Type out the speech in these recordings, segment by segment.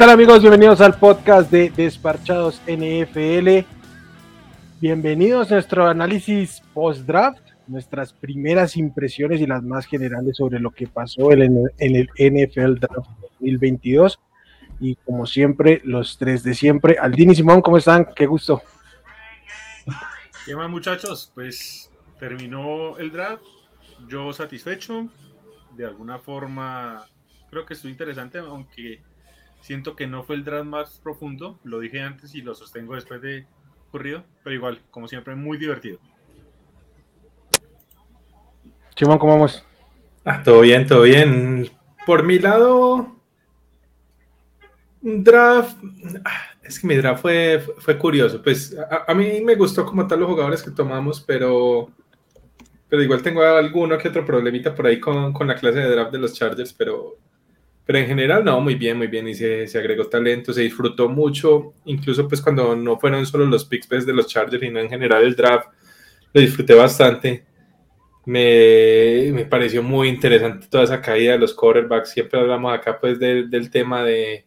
tal amigos? Bienvenidos al podcast de Desparchados NFL. Bienvenidos a nuestro análisis post-draft, nuestras primeras impresiones y las más generales sobre lo que pasó en el, NFL Draft 2022. Y como siempre, los tres de siempre. Aldín y Simón, ¿cómo están? Qué gusto. ¿Qué más muchachos? Pues terminó el draft, yo satisfecho, de alguna forma creo que estuvo interesante, aunque Siento que no fue el draft más profundo, lo dije antes y lo sostengo después de ocurrido, pero igual, como siempre, muy divertido. Chimón, ¿cómo vamos? Ah, todo bien, todo bien. Por mi lado, un draft, ah, es que mi draft fue, fue curioso. Pues a, mí me gustó como tal los jugadores que tomamos, pero, pero igual tengo alguno que otro problemita por ahí con, con la clase de draft de los Chargers, pero pero en general, no, muy bien, muy bien. Y se, se, agregó talento, se disfrutó mucho. Incluso, pues, cuando no fueron solo los picks pues, de los Chargers, sino en general el draft, lo disfruté bastante. Me, me, pareció muy interesante toda esa caída de los quarterbacks. Siempre hablamos acá, pues, del, del tema de,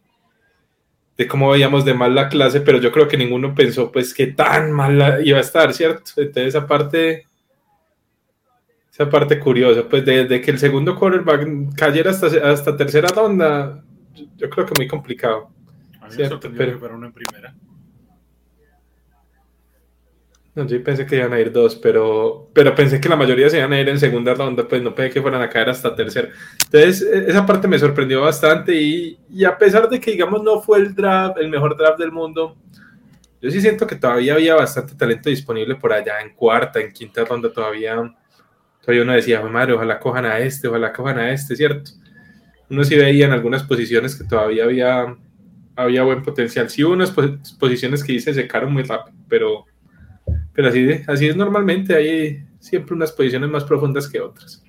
de cómo veíamos de mal la clase, pero yo creo que ninguno pensó, pues, que tan mal iba a estar, ¿cierto? Entonces, aparte esa parte curiosa, pues desde que el segundo quarterback cayera hasta, hasta tercera ronda, yo, creo que muy complicado. A mí me pero, en primera. No, yo pensé que iban a ir dos, pero, pero pensé que la mayoría se iban a ir en segunda ronda, pues no pensé que fueran a caer hasta tercera. Entonces, e, esa parte me sorprendió bastante y, y, a pesar de que, digamos, no fue el draft, el mejor draft del mundo, yo sí siento que todavía había bastante talento disponible por allá en cuarta, en quinta ronda todavía Todavía uno decía, madre, ojalá cojan a este, ojalá cojan a este, ¿cierto? Uno sí veía en algunas posiciones que todavía había, había buen potencial. Sí hubo unas posiciones que dice secaron muy rápido, pero, pero así, así es normalmente, hay siempre unas posiciones más profundas que otras.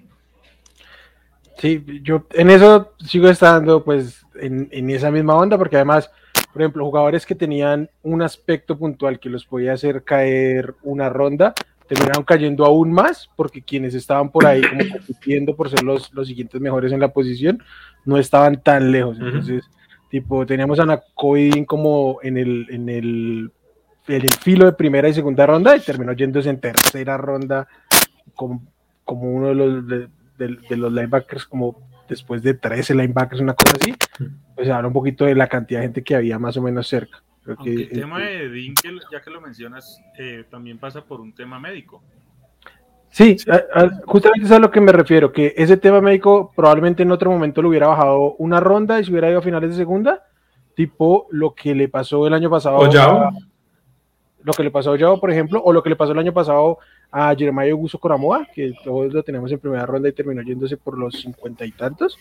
Sí, yo en eso sigo estando pues en esa misma onda, porque además, por ejemplo, jugadores que tenían un aspecto puntual que los podía hacer caer una ronda, terminaron cayendo aún más porque quienes estaban por ahí como compitiendo por ser los, los siguientes mejores en la posición no estaban tan lejos. Entonces, tipo, teníamos a Nakoidin como en el, en el, en el filo de primera y segunda ronda y terminó yéndose en tercera ronda como, como uno de los, de, de, los linebackers, como después de 13 linebackers, una cosa así. Pues habla un poquito de la cantidad de gente que había más o menos cerca el tema de Dinkel, ya que lo mencionas, eh, también pasa por un tema médico. Sí, justamente es a lo que me refiero, que ese tema médico probablemente en otro momento lo hubiera bajado una ronda y se hubiera ido a finales de segunda, tipo lo que le pasó el año pasado. A, lo que le pasó a Yao, por ejemplo, o lo que le pasó el año pasado a Jeremiah Augusto Coramoa, que todos lo tenemos en primera ronda y terminó yéndose por los cincuenta y tantos.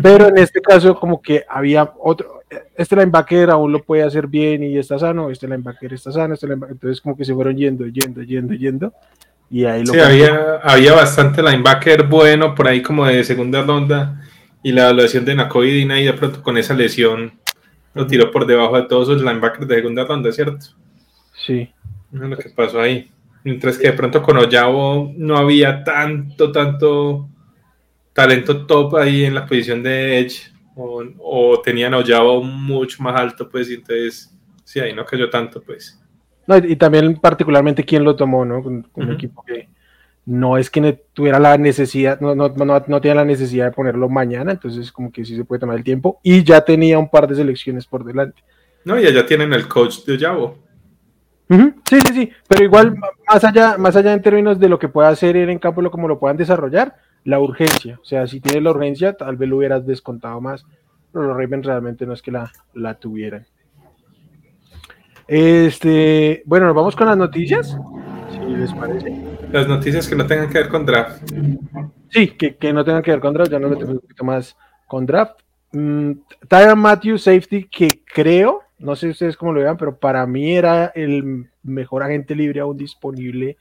Pero en este caso, como que había otro, este linebacker aún lo puede hacer bien y está sano, este linebacker está sano, este entonces como que se fueron yendo, yendo, yendo, yendo. Y ahí lo sí, había, había bastante linebacker bueno por ahí como de segunda ronda y la evaluación de Nakoidina y de pronto con esa lesión lo tiró por debajo de todos los linebackers de segunda ronda, ¿cierto? Sí. es lo que pasó ahí. Mientras que de pronto con Oyavo no había tanto, tanto talento top ahí en la posición de Edge o, o tenían Oyabo mucho más alto, pues, y entonces, sí, ahí no cayó tanto, pues. No, y, también particularmente quién lo tomó, ¿no? Con, un equipo que no es que tuviera la necesidad, no, no, no, no tenía la necesidad de ponerlo mañana, entonces como que sí se puede tomar el tiempo, y ya tenía un par de selecciones por delante. No, y allá tienen el coach de Oyabo. Sí, sí, sí, pero igual más allá, más allá en términos de lo que pueda hacer en campo, lo como lo puedan desarrollar, la urgencia. O sea, si tienes la urgencia, tal vez lo hubieras descontado más, pero los Ravens realmente no es que la, la tuvieran. Este, bueno, nos vamos con las noticias, si les parece. Las noticias que no tengan que ver con draft. Sí, que, que no tengan que ver con draft, ya no metemos un poquito más con draft. Mm, Tyron Matthew, safety, que creo, no sé ustedes cómo lo vean, pero para mí era el mejor agente libre aún disponible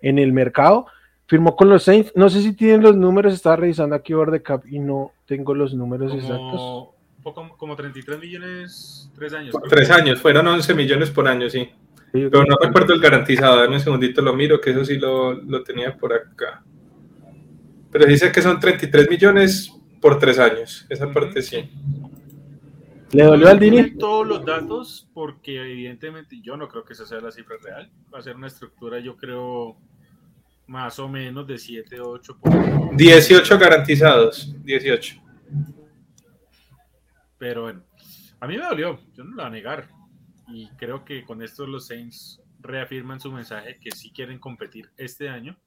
en el mercado firmó con los Saints. No sé si tienen los números, estaba revisando aquí over the cap y no tengo los números exactos. Poco como 33 millones, tres años. Tres años, fueron 11 millones por año, sí. Pero no recuerdo el garantizado, dame un segundito, lo miro, que eso sí lo, lo tenía por acá. Pero dice que son 33 millones por tres años, esa parte sí. ¿Le dolió al Dini? todos los datos porque evidentemente yo no creo que esa sea la cifra real. Va a ser una estructura, yo creo, más o menos de 7, 8. Por... 18 garantizados, 18. Pero bueno, a mí me dolió, yo no lo voy a negar. Y creo que con esto los Saints reafirman su mensaje que sí quieren competir este año,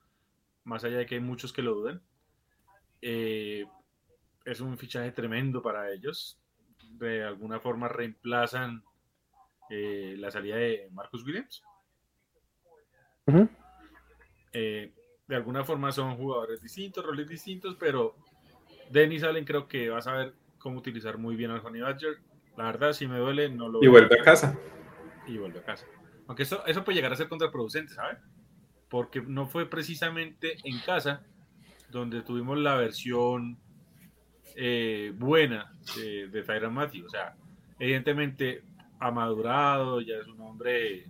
más allá de que hay muchos que lo dudan. Eh, es un fichaje tremendo para ellos. De alguna forma reemplazan eh, la salida de Marcus Williams. Eh, de alguna forma son jugadores distintos, roles distintos, pero Dennis Allen creo que va a saber cómo utilizar muy bien al Honey Badger. La verdad, si me duele, no lo. Y vuelve a casa. Y vuelve a casa. Aunque eso, eso puede llegar a ser contraproducente, ¿sabes? Porque no fue precisamente en casa donde tuvimos la versión eh, buena de, de Tyron Matthew. O sea, evidentemente ha madurado, ya es un hombre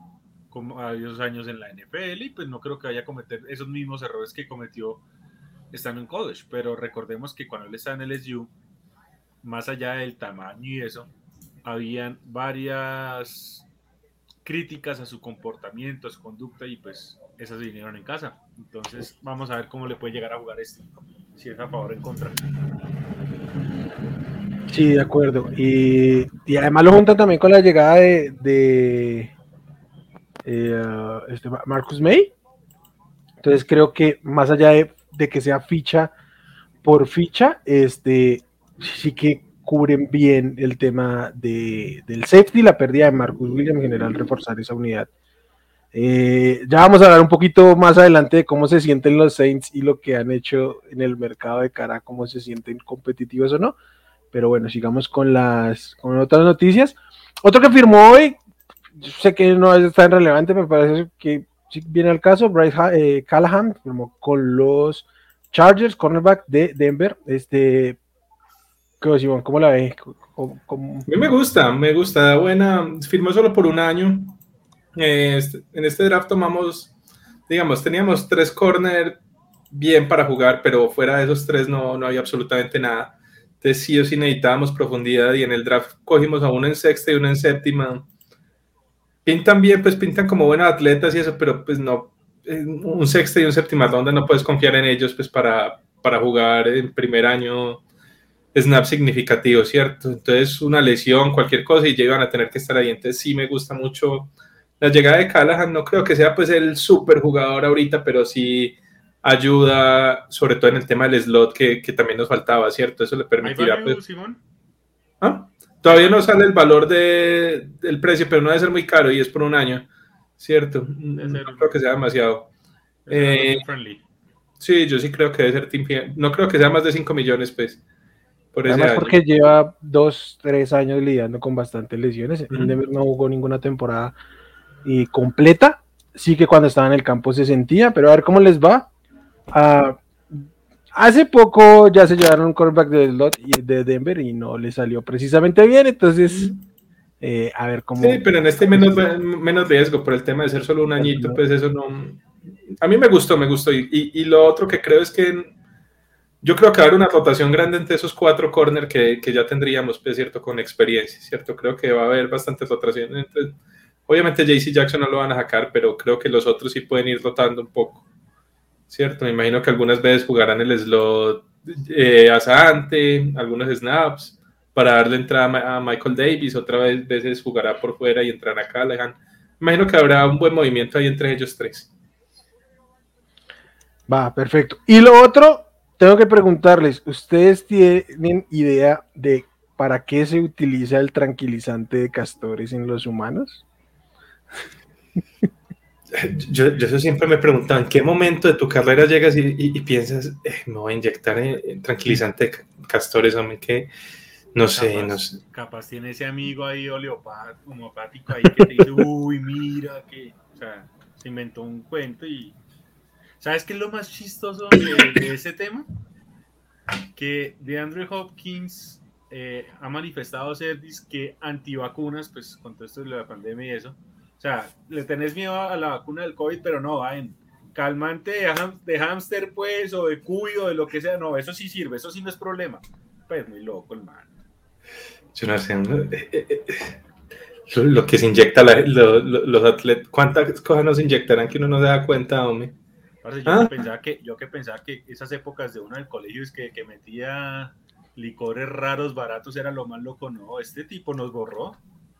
con varios años en la NFL y pues no creo que vaya a cometer esos mismos errores que cometió estando en college. Pero recordemos que cuando él estaba en el SU, más allá del tamaño y eso, habían varias críticas a su comportamiento, a su conducta y pues esas vinieron en casa. Entonces vamos a ver cómo le puede llegar a jugar este, si es a favor o en contra. Sí, de acuerdo. Y, y además lo juntan también con la llegada de eh, este Marcus May. Entonces creo que más allá de, de, que sea ficha por ficha, este sí que cubren bien el tema de, del safety, la pérdida de Marcus Williams, en general reforzar esa unidad. Eh, ya vamos a hablar un poquito más adelante de cómo se sienten los Saints y lo que han hecho en el mercado de cara, cómo se sienten competitivos o no. Pero bueno, sigamos con las con otras noticias. Otro que firmó hoy, sé que no es tan relevante, me parece que viene al caso, Bryce eh, Callahan firmó con los Chargers, cornerback de Denver. Este, ¿Cómo la ves? A mí me gusta, me gusta. Buena, firmó solo por un año. Este, en este draft tomamos, digamos, teníamos tres corner bien para jugar, pero fuera de esos tres no, no había absolutamente nada. Entonces sí o sí necesitábamos profundidad y en el draft cogimos a uno en sexta y uno en séptima. Pintan bien, pues pintan como buenos atletas y eso, pero pues no, un sexta y un séptima ronda no puedes confiar en ellos pues para, para jugar en primer año snap significativo, ¿cierto? Entonces, una lesión, cualquier cosa, y ya iban a tener que estar ahí. Entonces, sí me gusta mucho la llegada de Callahan. No creo que sea pues el super jugador ahorita, pero sí ayuda, sobre todo en el tema del slot que, que también nos faltaba, ¿cierto? Eso le permitirá. Pues, ¿Ah? Todavía no sale el valor de, del precio, pero no debe ser muy caro y es por un año, ¿cierto? No creo que sea demasiado. Eh, sí, yo sí creo que debe ser team No creo que sea más de 5 millones, pues. Además porque lleva dos, tres años lidiando con bastantes lesiones. no jugó ninguna temporada y completa. Sí que cuando estaba en el campo se sentía, pero a ver cómo les va. Ah, hace poco ya se llevaron un quarterback de, de Denver y no le salió precisamente bien, entonces eh, a ver cómo... Sí, pero en este menos, menos riesgo por el tema de ser solo un añito, pues eso no... A mí me gustó, me gustó. Y, y, y lo otro que creo es que yo creo que va a haber una rotación grande entre esos cuatro corners que, que, ya tendríamos, pues, ¿cierto? Con experiencia, ¿cierto? Creo que va a haber bastante rotación. Entre, obviamente JC Jackson no lo van a sacar, pero creo que los otros sí pueden ir rotando un poco, ¿cierto? Me imagino que algunas veces jugarán el slot eh, asante, algunos snaps, para darle entrada a Michael Davis, otra vez veces jugará por fuera y entrará a Callahan. Me imagino que habrá un buen movimiento ahí entre ellos tres. Va, perfecto. Y lo otro, tengo que preguntarles, ¿ustedes tienen idea de para qué se utiliza el tranquilizante de castores en los humanos? Yo, eso siempre me preguntaba, ¿en qué momento de tu carrera llegas y, piensas, eh, me voy a inyectar en, tranquilizante castores, hombre, que no sé, no sé. Capaz tiene ese amigo ahí homeopático ahí que te dice, uy, mira, que, o sea, se inventó un cuento y ¿Sabes qué es lo más chistoso de, ese tema? Que de Andrew Hopkins eh, ha manifestado ser que antivacunas, pues con todo esto de la pandemia y eso. O sea, le tenés miedo a la vacuna del COVID, pero no, va en calmante de, hámster, pues, o de cuyo, de lo que sea. No, eso sí sirve, eso sí no es problema. Pues muy loco el man. Yo no sé. Eh, lo que se inyecta los atletas. ¿Cuántas cosas nos inyectarán que uno no se da cuenta, hombre? yo, ¿Ah? que pensaba que, yo que pensaba que esas épocas de uno del colegio es que, que metía licores raros, baratos, era lo más loco. No, este tipo nos borró.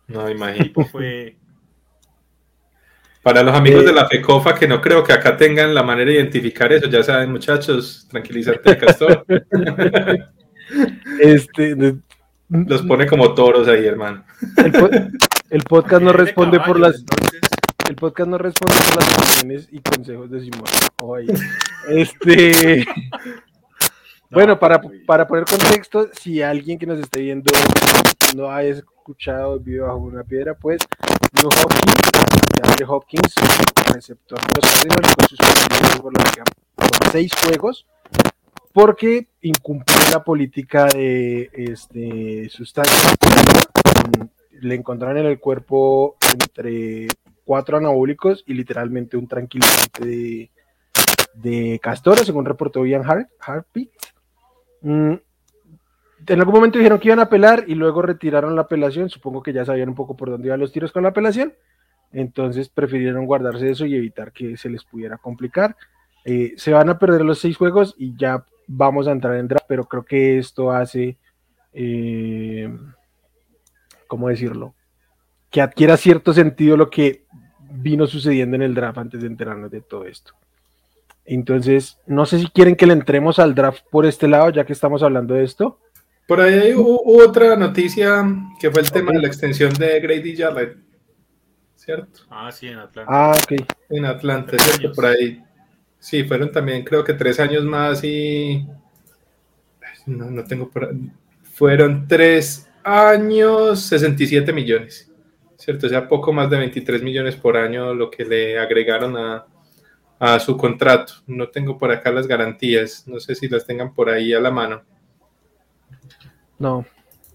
No, este imagínate. fue. Para los amigos de la FECOFA que no creo que acá tengan la manera de identificar eso, ya saben, muchachos, tranquilízate, Castor. este, los pone como toros ahí, hermano. El, podcast no responde por las. El podcast no responde por las opiniones y consejos de Simón. Este. bueno, para, para poner contexto, si alguien que nos esté viendo no ha escuchado vive bajo una piedra, pues Blue Hopkins, de Hopkins, receptor de los Cardinals, con sus por, por seis juegos porque incumplió la política de este, sustancia. Le encontraron en el cuerpo entre cuatro anabólicos y literalmente un tranquilizante de, de castora, según reportó Ian Hart, mm, en algún momento dijeron que iban a apelar y luego retiraron la apelación. Supongo que ya sabían un poco por dónde iban los tiros con la apelación. Entonces prefirieron guardarse eso y evitar que se les pudiera complicar. Eh, se van a perder los seis juegos y ya vamos a entrar en draft, pero creo que esto hace, eh, ¿cómo decirlo? Que adquiera cierto sentido lo que vino sucediendo en el draft antes de enterarnos de todo esto. Entonces, no sé si quieren que le entremos al draft por este lado, ya que estamos hablando de esto. Por ahí hubo otra noticia que fue el tema de la extensión de Grady Jarrett, ¿cierto? Ah, sí, en Atlanta. Ah, ok. En Atlanta, ¿cierto? Por ahí Sí, fueron también creo que tres años más y... No, no tengo por... Fueron tres años, 67 millones, ¿cierto? O sea, poco más de 23 millones por año lo que le agregaron a, a su contrato. No tengo por acá las garantías, no sé si las tengan por ahí a la mano. No.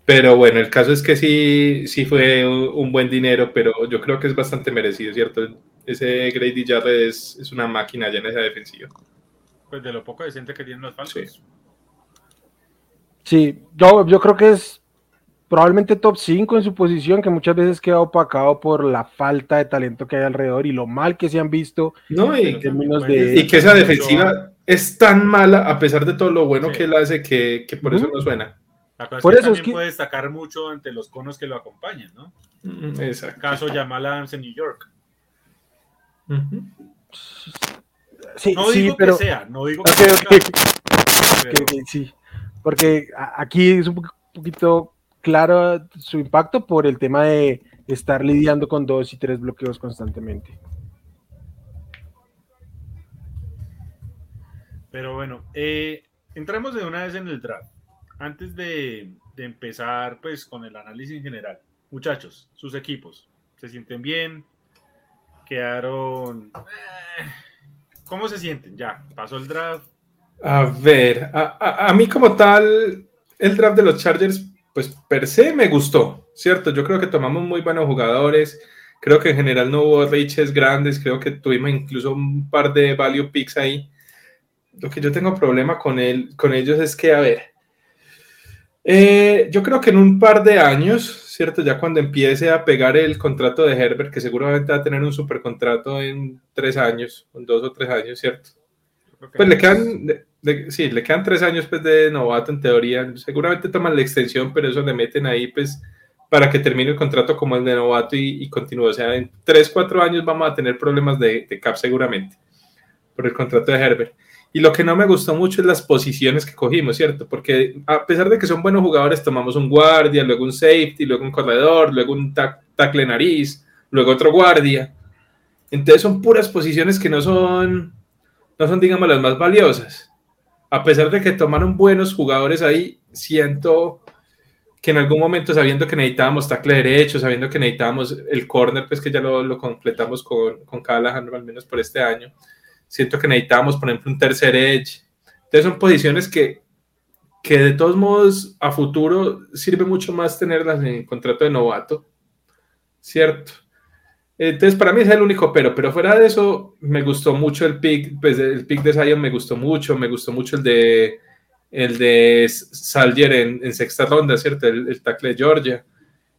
Pero bueno, el caso es que sí, sí fue un buen dinero, pero yo creo que es bastante merecido, ¿cierto? ese Grady Jarrett es, una máquina ya en esa defensiva. Pues de lo poco decente que tienen los Falcons. Sí, yo, yo creo que es probablemente top 5 en su posición, que muchas veces queda opacado por la falta de talento que hay alrededor y lo mal que se han visto. No, y, que esa defensiva es tan mala, a pesar de todo lo bueno que él hace, que, por eso no suena. Por eso es que puede destacar mucho ante los conos que lo acompañan, ¿no? Exacto. Caso Jamal Adams en New York sí, no digo pero... que sea, no digo que sea. sí, porque aquí es un poquito claro su impacto por el tema de estar lidiando con dos y tres bloqueos constantemente. Pero bueno, eh, entramos de una vez en el draft. Antes de, de, empezar pues con el análisis en general. Muchachos, sus equipos, ¿se sienten bien? quedaron. ¿Cómo se sienten? Ya, pasó el draft. A ver, a, mí como tal, el draft de los Chargers, pues per se me gustó, ¿cierto? Yo creo que tomamos muy buenos jugadores. Creo que en general no hubo reaches grandes. Creo que tuvimos incluso un par de value picks ahí. Lo que yo tengo problema con, él, con ellos es que, a ver, eh, yo creo que en un par de años, ¿cierto? Ya cuando empiece a pegar el contrato de Herbert, que seguramente va a tener un super contrato en tres años, en dos o tres años, ¿cierto? Pues le quedan, sí, le quedan tres años pues, de novato en teoría. Seguramente toman la extensión, pero eso le meten ahí pues para que termine el contrato como el de novato y, continúe. O sea, en tres, cuatro años vamos a tener problemas de, de cap seguramente por el contrato de Herbert. Y lo que no me gustó mucho es las posiciones que cogimos, ¿cierto? Porque a pesar de que son buenos jugadores, tomamos un guardia, luego un safety, luego un corredor, luego un tackle nariz, luego otro guardia. Entonces son puras posiciones que no son, no son, digamos, las más valiosas. A pesar de que tomaron buenos jugadores ahí, siento que en algún momento, sabiendo que necesitábamos tackle derecho, sabiendo que necesitábamos el corner, pues que ya lo, lo completamos con, con Callahan, al menos por este año Siento que necesitamos, por ejemplo, un tercer edge. Entonces son posiciones que, que de todos modos a futuro sirve mucho más tenerlas en contrato de novato. ¿Cierto? Entonces, para mí es el único pero, pero fuera de eso, me gustó mucho el pick, pues el pick de Zion me gustó mucho, me gustó mucho el de, el de Salyer en, sexta ronda, ¿cierto? El, tackle de Georgia,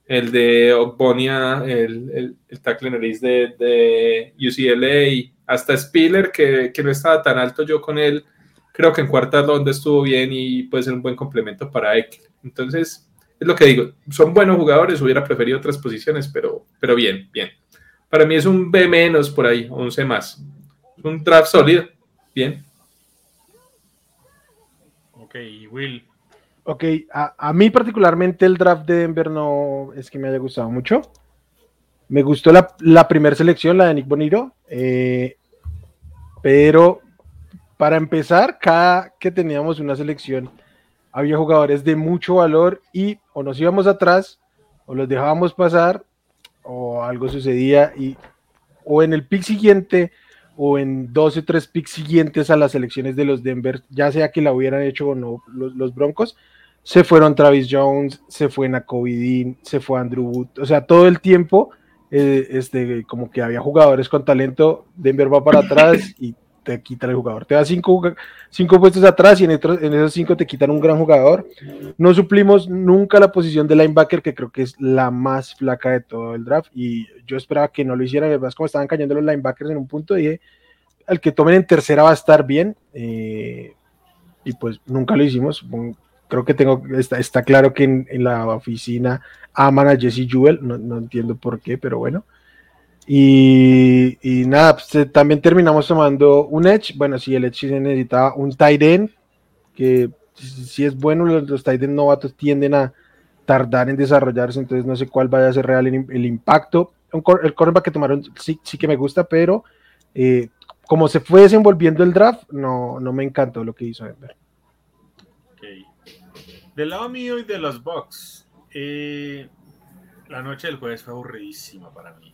el de Ogbonia, el, el, tackle nariz de, de, UCLA, hasta Spiller, que, que, no estaba tan alto yo con él, creo que en cuarta ronda estuvo bien y puede ser un buen complemento para Eckler. Entonces, es lo que digo, son buenos jugadores, hubiera preferido otras posiciones, pero, pero bien, bien. Para mí es un B menos por ahí, un C más. Un draft sólido, bien. Ok, Will. Ok, a, mí particularmente el draft de Denver no es que me haya gustado mucho. Me gustó la, primera selección, la de Nick Bonito, eh, pero para empezar, cada que teníamos una selección, había jugadores de mucho valor y o nos íbamos atrás o los dejábamos pasar o algo sucedía y o en el pick siguiente o en dos o tres picks siguientes a las elecciones de los Denver, ya sea que la hubieran hecho o no los, Broncos, se fueron Travis Jones, se fue Nakovidin, se fue Andrew Wood, o sea, todo el tiempo, eh, este, como que había jugadores con talento, Denver va para atrás y te quita el jugador. Te da cinco, cinco puestos atrás y en, esos cinco te quitan un gran jugador. No suplimos nunca la posición de linebacker, que creo que es la más flaca de todo el draft. Y yo esperaba que no lo hicieran. Además, como estaban cayendo los linebackers en un punto, dije, el que tomen en tercera va a estar bien. Eh, y pues nunca lo hicimos. Creo que tengo, está, está claro que en, la oficina aman a Jesse Jewell. No, no entiendo por qué, pero bueno. Y, nada, pues, eh, también terminamos tomando un Edge. Bueno, si el Edge necesitaba un tight end, que si es bueno, los, los tight end novatos tienden a tardar en desarrollarse, entonces no sé cuál vaya a ser real el, impacto. el cornerback que tomaron sí, sí que me gusta, pero eh, como se fue desenvolviendo el draft, no, no me encantó lo que hizo Denver. Okay. Del lado mío y de los Bucks, eh, la noche del jueves fue aburridísima para mí.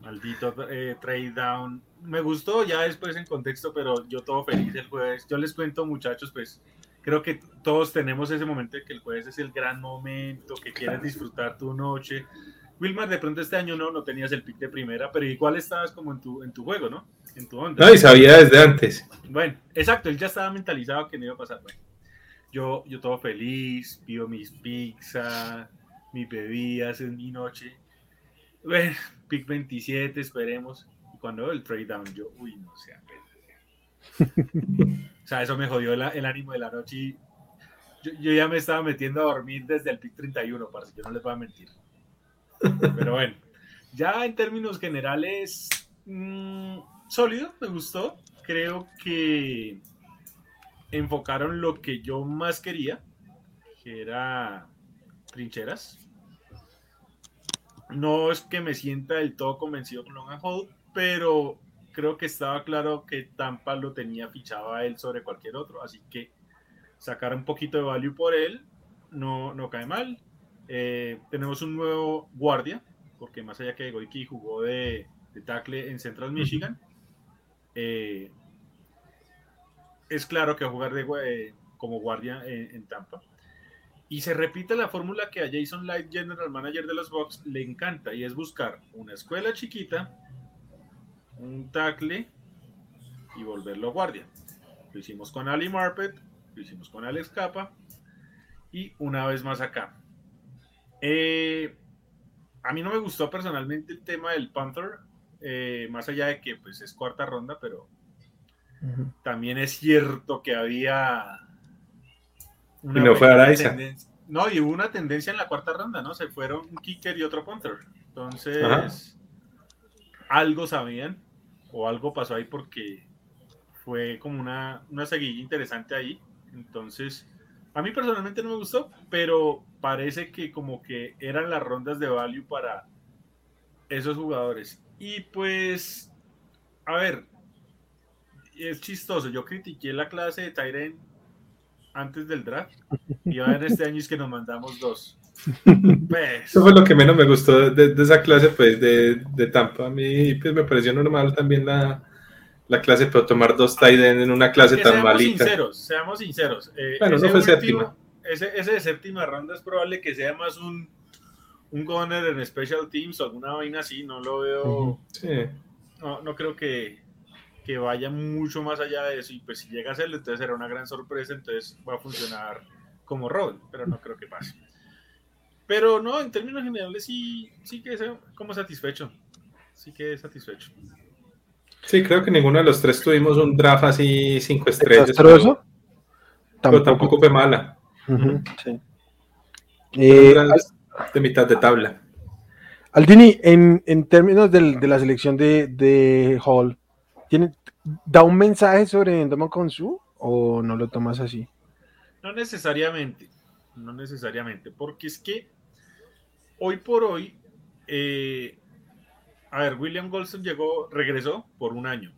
Maldito eh, trade down. Me gustó ya después en contexto, pero yo todo feliz el jueves. Yo les cuento, muchachos, pues creo que todos tenemos ese momento de que el jueves es el gran momento, que quieres disfrutar tu noche. Wilmar, de pronto este año no, no tenías el pick de primera, pero igual estabas como en tu, en tu juego, ¿no? En tu onda. No, y sabía desde antes. Bueno, exacto, él ya estaba mentalizado que no iba a pasar. Bueno, yo, yo todo feliz, pido mis pizzas, mis bebidas en mi noche. Bueno, pick 27, esperemos. Y cuando veo el trade down, yo, uy, no sé. o sea, eso me jodió el ánimo de la noche. Y yo, ya me estaba metiendo a dormir desde el pick 31, para que no les voy a mentir. Pero bueno, ya en términos generales, mmm, sólido, me gustó. Creo que enfocaron lo que yo más quería, que era trincheras. No es que me sienta del todo convencido con Logan Hall, pero creo que estaba claro que Tampa lo tenía fichado a él sobre cualquier otro, así que sacar un poquito de value por él no, no cae mal. Eh, tenemos un nuevo guardia, porque más allá que Goiki jugó de, de tackle en Central Michigan, eh, es claro que a jugar de, eh, como guardia en Tampa. Y se repite la fórmula que a Jason Light, General Manager de los Bucks, le encanta y es buscar una escuela chiquita, un tackle y volverlo guardia. Lo hicimos con Ali Marpet, lo hicimos con Alex Capa y una vez más acá. Eh, a mí no me gustó personalmente el tema del Panther, eh, más allá de que pues es cuarta ronda, pero también es cierto que había y no fue No, y hubo una tendencia en la cuarta ronda, ¿no? Se fueron un kicker y otro punter. Entonces, algo sabían o algo pasó ahí porque fue como una, una seguilla interesante ahí. Entonces, a mí personalmente no me gustó, pero parece que como que eran las rondas de value para esos jugadores. Y pues, a ver, es chistoso. Yo critiqué la clase de Tyren antes del draft. Y a ver este año es que nos mandamos dos. Pues, Eso fue lo que menos me gustó de, esa clase pues, de, de, Tampa. A mí pues, me pareció normal también la, la clase, pero tomar dos tight en una clase tan malita. Sinceros, seamos sinceros. Eh, bueno, no fue séptima. Ese, ese, de séptima ronda es probable que sea más un, un goner en Special Teams o alguna vaina así. No lo veo. Sí. No, no creo que, que vaya mucho más allá de eso. Y pues si llega a hacerlo, entonces será una gran sorpresa. Entonces va a funcionar como rol, pero no creo que pase. Pero no, en términos generales sí, sí que es como satisfecho. Sí que satisfecho. Sí, creo que ninguno de los tres tuvimos un draft así cinco estrellas. ¿Desastroso? Tampoco. tampoco fue mala. sí. Eh, de mitad de tabla. Aldini, en, en términos del, de la selección de, de Hall, ¿tiene, ¿da un mensaje sobre Endoma Konsu o no lo tomas así? No necesariamente, no necesariamente, porque es que hoy por hoy, eh, a ver, William Golson llegó, regresó por un año,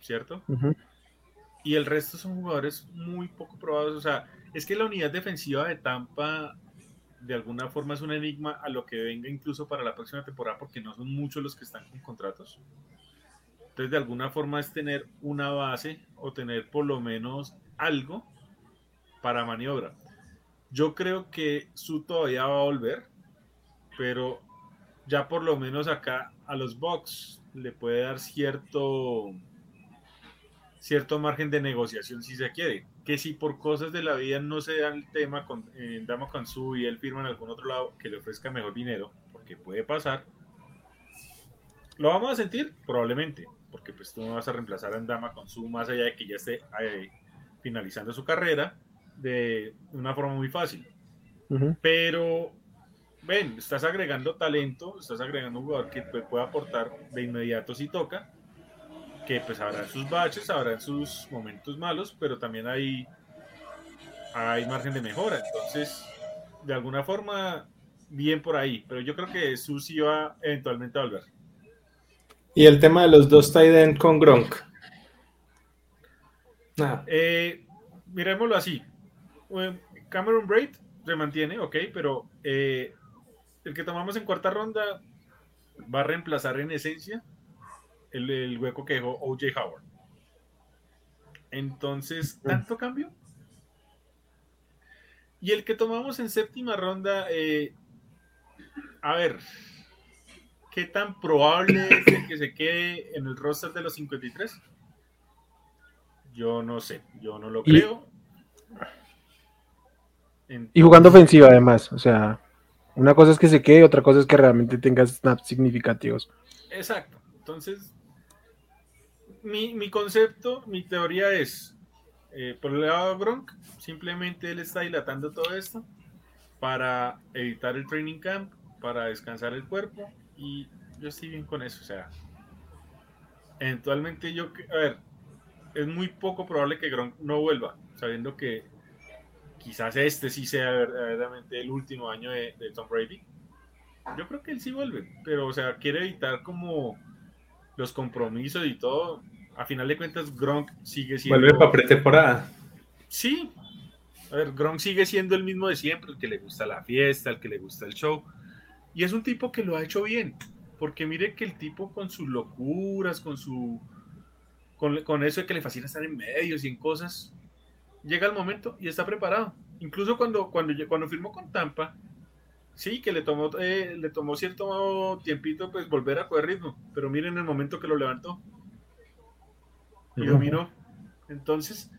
¿cierto? Y el resto son jugadores muy poco probados, o sea, es que la unidad defensiva de Tampa de alguna forma es un enigma a lo que venga incluso para la próxima temporada porque no son muchos los que están con contratos. Entonces, de alguna forma es tener una base o tener por lo menos algo para maniobra. Yo creo que su todavía va a volver, pero ya por lo menos acá a los Bucks le puede dar cierto cierto margen de negociación si se quiere. Que si por cosas de la vida no se da el tema con eh, Dama Su y él firma en algún otro lado que le ofrezca mejor dinero, porque puede pasar, ¿lo vamos a sentir? Probablemente, porque pues tú no vas a reemplazar a Dama Su más allá de que ya esté eh, finalizando su carrera de una forma muy fácil. Pero, ven, estás agregando talento, estás agregando un jugador que puede aportar de inmediato si toca que pues habrá sus baches, habrá sus momentos malos, pero también hay, hay margen de mejora. Entonces, de alguna forma, bien por ahí, pero yo creo que Susi va eventualmente a volver. ¿Y el tema de los dos tight con Gronk? Nada. Eh, miremoslo así. Cameron Braid se mantiene, ok, pero eh, el que tomamos en cuarta ronda va a reemplazar en esencia el, hueco que dejó OJ Howard. Entonces, ¿tanto cambio? Y el que tomamos en séptima ronda, eh, a ver, ¿qué tan probable es que se quede en el roster de los 53? Yo no sé, yo no lo creo. Y jugando ofensiva además, o sea, una cosa es que se quede, otra cosa es que realmente tenga snaps significativos. Exacto, entonces mi, concepto, mi teoría es, eh, por el lado de Gronk, simplemente él está dilatando todo esto para evitar el training camp, para descansar el cuerpo y yo estoy bien con eso. O sea, eventualmente yo, a ver, es muy poco probable que Gronk no vuelva, sabiendo que quizás este sí sea verdaderamente el último año de, de Tom Brady. Yo creo que él sí vuelve, pero o sea, quiere evitar como los compromisos y todo, a final de cuentas, Gronk sigue siendo. Vuelve para pretemporada. Sí. A ver, Gronk sigue siendo el mismo de siempre, el que le gusta la fiesta, el que le gusta el show. Y es un tipo que lo ha hecho bien. Porque mire que el tipo con sus locuras, con su. Con, eso de que le fascina estar en medios y en cosas, llega el momento y está preparado. Incluso cuando, cuando, cuando firmó con Tampa, sí, que le tomó, eh, le tomó cierto tiempito pues volver a coger ritmo. Pero miren el momento que lo levantó y dominó. Entonces,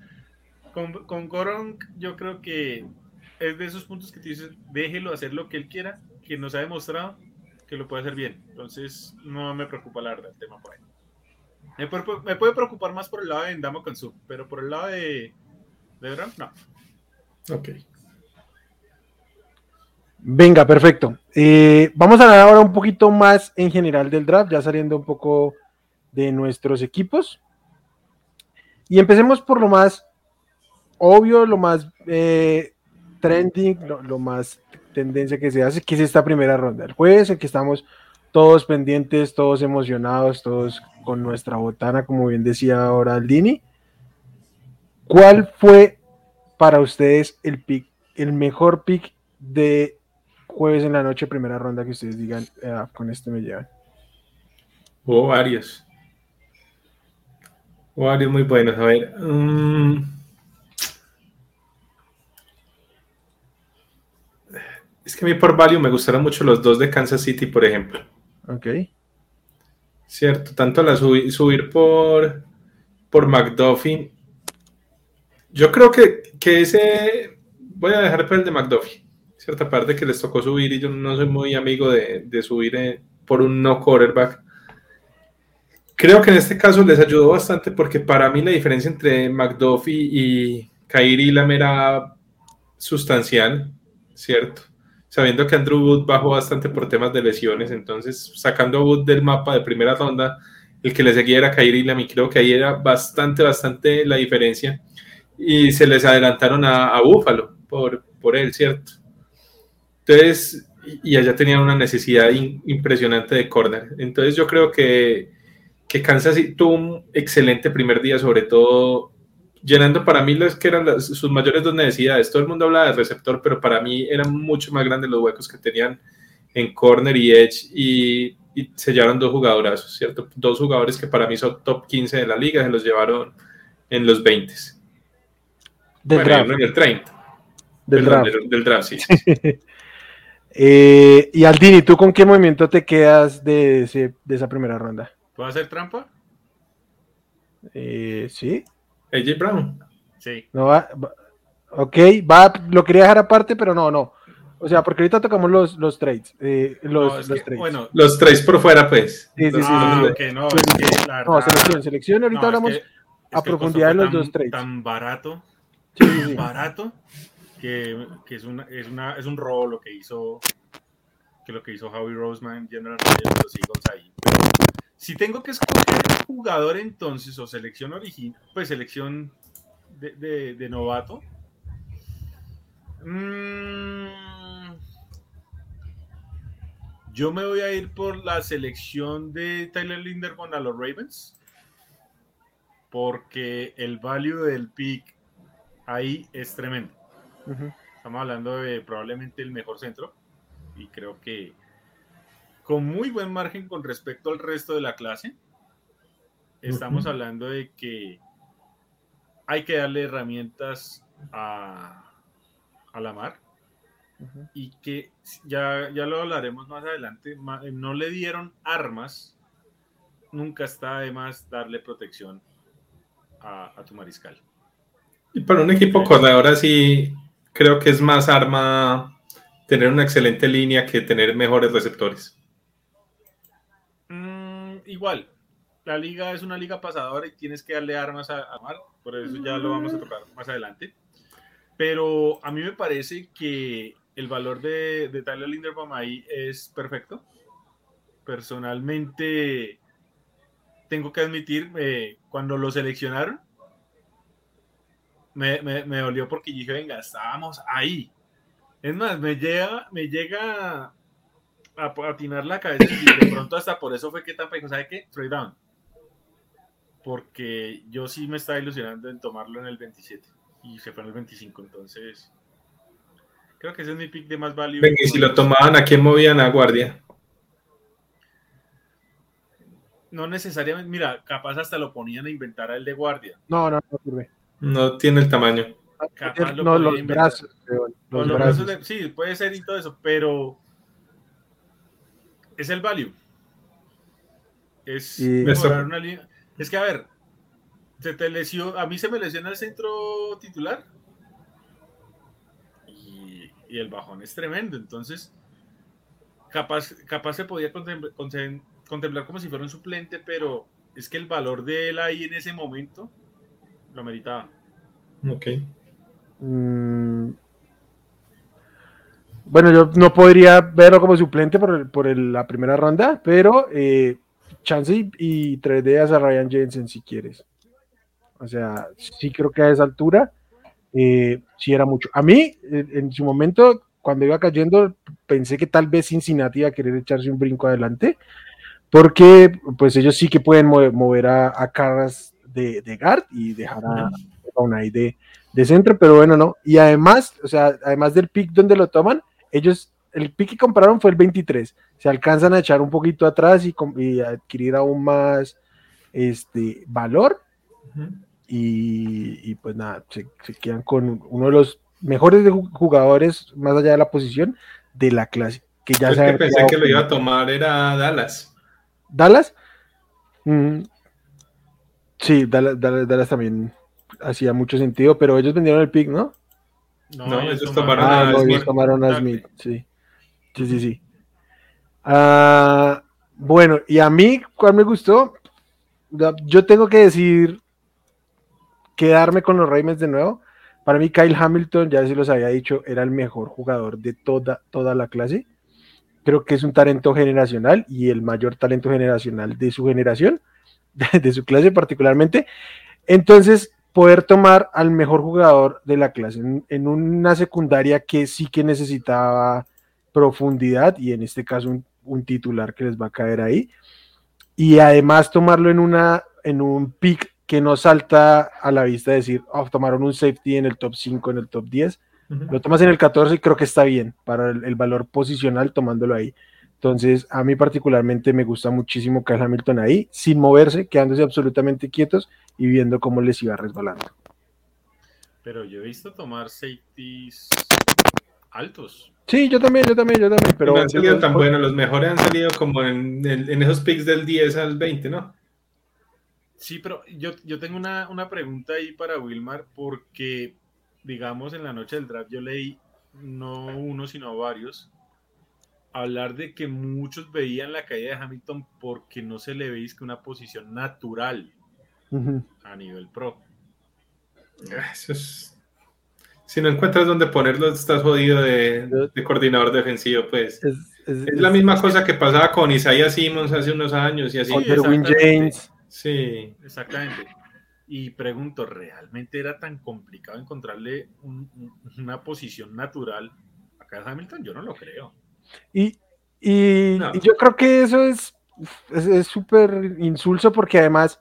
con, con Goron yo creo que es de esos puntos que te dices, déjelo hacer lo que él quiera, que nos ha demostrado que lo puede hacer bien. Entonces, no me preocupa la verdad el tema por ahí. Me puede, preocupar más por el lado de Ndamo Kansu, pero por el lado de, de no. Ok. Venga, perfecto. Eh, vamos a hablar ahora un poquito más en general del draft, ya saliendo un poco de nuestros equipos. Y empecemos por lo más obvio, lo más eh, trending, lo, más tendencia que se hace, que es esta primera ronda. El jueves en que estamos todos pendientes, todos emocionados, todos con nuestra botana, como bien decía ahora Aldini. ¿Cuál fue para ustedes el pick, el mejor pick de jueves en la noche, primera ronda que ustedes digan, ah, con este me llevan? Hubo varios. Varios muy buenos. A ver. Mm. Es que a mí por value me gustaron mucho los dos de Kansas City, por ejemplo. Ok. Cierto, tanto la subir por, por McDuffie. Yo creo que, que ese. Voy a dejar por el de McDuffie. Cierta parte que les tocó subir y yo no soy muy amigo de, de subir eh, por un no quarterback. Creo que en este caso les ayudó bastante porque para mí la diferencia entre McDuffie y Kairi Lam era sustancial, ¿cierto? Sabiendo que Andrew Wood bajó bastante por temas de lesiones, entonces sacando a Wood del mapa de primera ronda, el que le seguía era Kairi Lam y creo que ahí era bastante, bastante la diferencia. Y se les adelantaron a, a Buffalo por, por él, ¿cierto? Entonces, y allá tenían una necesidad impresionante de corner. Entonces yo creo que, que Kansas tuvo un excelente primer día, sobre todo llenando para mí las que eran sus mayores dos necesidades. Todo el mundo habla de receptor, pero para mí eran mucho más grandes los huecos que tenían en corner y edge y, y se llevaron dos jugadorazos, ¿cierto? Dos jugadores que para mí son top 15 de la liga, se los llevaron en los 20. Del draft. en el 30. Del Perdón, draft. del, del draft, sí. Eh, y Aldini, ¿tú con qué movimiento te quedas de, ese- de esa primera ronda? ¿Puedo hacer trampa? Eh, sí, AJ Brown. Sí. no va, va- ok, va, lo quería dejar aparte, pero no, no. O sea, porque ahorita tocamos los, los trades, eh, los, No, es los que, trades. bueno, Los tres por fuera, pues. Sí, sí, sí, ah, sí. no, es que la no, verdad- selección, selección, ahorita no, hablamos es a que profundidad de los dos trades. Tan barato, Sí, sí, sí. barato, que, que es, una, es, una, es un robo lo que hizo que lo que hizo Howie Roseman, General de los Eagles ahí. Si tengo que escoger jugador entonces, o selección original, pues selección de, de- de novato. mm, yo me voy a ir por la selección de Tyler Linderman a los Ravens. Porque el value del pick ahí es tremendo. Estamos hablando de probablemente el mejor centro y creo que con muy buen margen con respecto al resto de la clase. Estamos hablando de que hay que darle herramientas a, a la mar y que ya, ya lo hablaremos más adelante, ma- no le dieron armas, nunca está de más darle protección a, a tu mariscal. Y para un equipo corredor así, creo que es más arma tener una excelente línea que tener mejores receptores. Igual, la liga es una liga pasadora y tienes que darle armas a, a Mar, por eso ya lo vamos a tocar más adelante. Pero a mí me parece que el valor de, de Tyler Linderbaum ahí es perfecto. Personalmente, tengo que admitir, eh, cuando lo seleccionaron, me, me, me dolió porque dije, venga, estábamos ahí. Es más, me llega, me llega a a atinar la cabeza y de pronto hasta por eso fue que Tampa dijo, ¿sabe qué? Trade down. Porque yo sí me estaba ilusionando en tomarlo en el 27 y se fue en el 25, entonces creo que ese es mi pick de más value. Venga, y si lo tomaban, ¿a quién movían a guardia? No necesariamente, mira, capaz hasta lo ponían a inventar a el de guardia. No, no, no sirve. No tiene el tamaño. Capaz lo No, los inventar. brazos, los los brazos. brazos de- sí, puede ser y todo eso, pero es el value. Es Y- mejorar una línea. Es que a ver, se te lesionó, a mí se me lesiona el centro titular y, y el bajón es tremendo, entonces capaz, capaz se podía contemplar como si fuera un suplente, pero es que el valor de él ahí en ese momento lo meritaba. Ok. Mm. Bueno, yo no podría verlo como suplente por, el- por el- la primera ronda, pero eh, chance y, y tradeas a Ryan Jensen si quieres. O sea, sí creo que a esa altura eh, sí era mucho. A mí, eh, en su momento, cuando iba cayendo, pensé que tal vez Cincinnati iba a querer echarse un brinco adelante, porque pues ellos sí que pueden mover, a, a Carras de, de guard y dejar a, a Unai de, de centro, pero bueno, no. Y además, o sea, además del pick donde lo toman, ellos, el pick que compraron fue el 23. Se alcanzan a echar un poquito atrás y, adquirir aún más este valor. Y, y pues nada, se, se quedan con uno de los mejores jugadores, más allá de la posición, de la clase. Que ya Yo se que pensé que lo iba a tomar era Dallas. Dallas. Mm. Sí, Dallas, Dallas- Dallas también hacía mucho sentido, pero ellos vendieron el pick, ¿no? No, ellos tomaron Ah, no, Smith. ellos tomaron a Exacto. Smith, sí. Sí, sí, sí. Ah, bueno, y a mí, ¿cuál me gustó? Yo tengo que decir, quedarme con los Ravens de nuevo. Para mí, Kyle Hamilton, ya se los había dicho, era el mejor jugador de toda, toda la clase. Creo que es un talento generacional y el mayor talento generacional de su generación, de, de su clase particularmente. Entonces, poder tomar al mejor jugador de la clase en, en una secundaria que sí que necesitaba profundidad y en este caso un, un titular que les va a caer ahí y además tomarlo en una en un pick que no salta a la vista decir, oh, tomaron un safety en el top 5, en el top 10, Ujú. lo tomas en el 14 y creo que está bien para el, el valor posicional tomándolo ahí. Entonces, a mí particularmente me gusta muchísimo Kyle Hamilton ahí, sin moverse, quedándose absolutamente quietos y viendo cómo les iba resbalando. Pero yo he visto tomar safeties altos. Sí, yo también, yo también, yo también, pero no han salido tan buenos, los mejores han salido como en, en- en esos picks del 10 al 20, ¿no? Sí, pero yo, yo tengo una, una pregunta ahí para Wilmar, porque, digamos, en la noche del draft yo leí, no uno, sino varios, hablar de que muchos veían la caída de Hamilton porque no se le veis que una posición natural a nivel pro. Ah, Eso es- Si no encuentras dónde ponerlo, estás jodido de, de coordinador defensivo, pues. Es, es- Es la misma cosa que pasaba con Isaiah Simmons hace unos años y así. Sí, Derwin exactamente. James. Sí. Exactamente. Y pregunto, ¿realmente era tan complicado encontrarle un- un- una posición natural a Kyle Hamilton? Yo no lo creo. Y, y- No. y yo creo que eso es es es súper insulso porque además,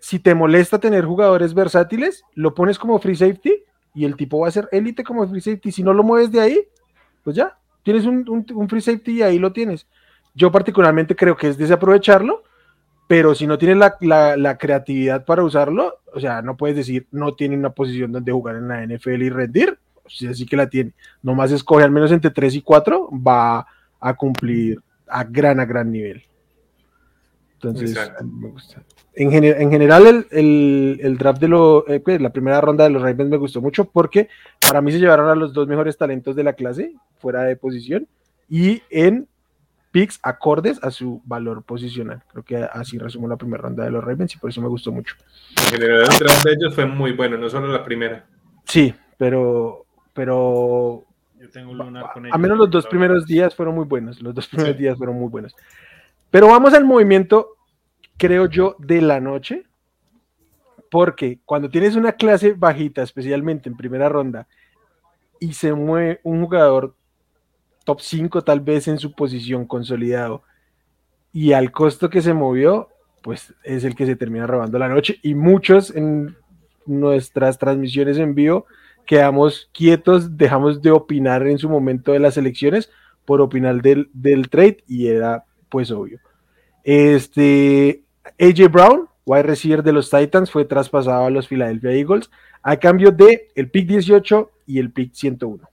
si te molesta tener jugadores versátiles, lo pones como free safety y el tipo va a ser élite como free safety. Si no lo mueves de ahí, pues ya, tienes un, un- un free safety y ahí lo tienes. Yo particularmente creo que es desaprovecharlo, pero si no tienes la, la- la creatividad para usarlo, o sea, no puedes decir no tiene una posición donde jugar en la NFL y rendir, o sea, sí que la tiene. Nomás escoge al menos entre 3 y 4, va a cumplir a gran, a gran nivel. Entonces, me gusta. En, gener- en general, el, el- el draft de lo, eh, pues, la primera ronda de los Ravens me gustó mucho porque para mí se llevaron a los dos mejores talentos de la clase, fuera de posición, y en picks acordes a su valor posicional. Creo que así resumo la primera ronda de los Ravens y por eso me gustó mucho. En general, el draft de ellos fue muy bueno, no solo la primera. Sí, pero, pero Yo tengo un lunar con a ellos, menos los dos primeros días fueron muy buenos. Los dos primeros Sí. días fueron muy buenos. Pero vamos al movimiento, creo yo, de la noche. Porque cuando tienes una clase bajita, especialmente en primera ronda, y se mueve un jugador top 5 tal vez en su posición consolidado, y al costo que se movió, pues es el que se termina robando la noche. Y muchos en nuestras transmisiones en vivo quedamos quietos, dejamos de opinar en su momento de las elecciones por opinar del, del trade y era pues obvio. Este AJ Brown, wide receiver de los Titans, fue traspasado a los Philadelphia Eagles a cambio de el pick 18 y el pick 101.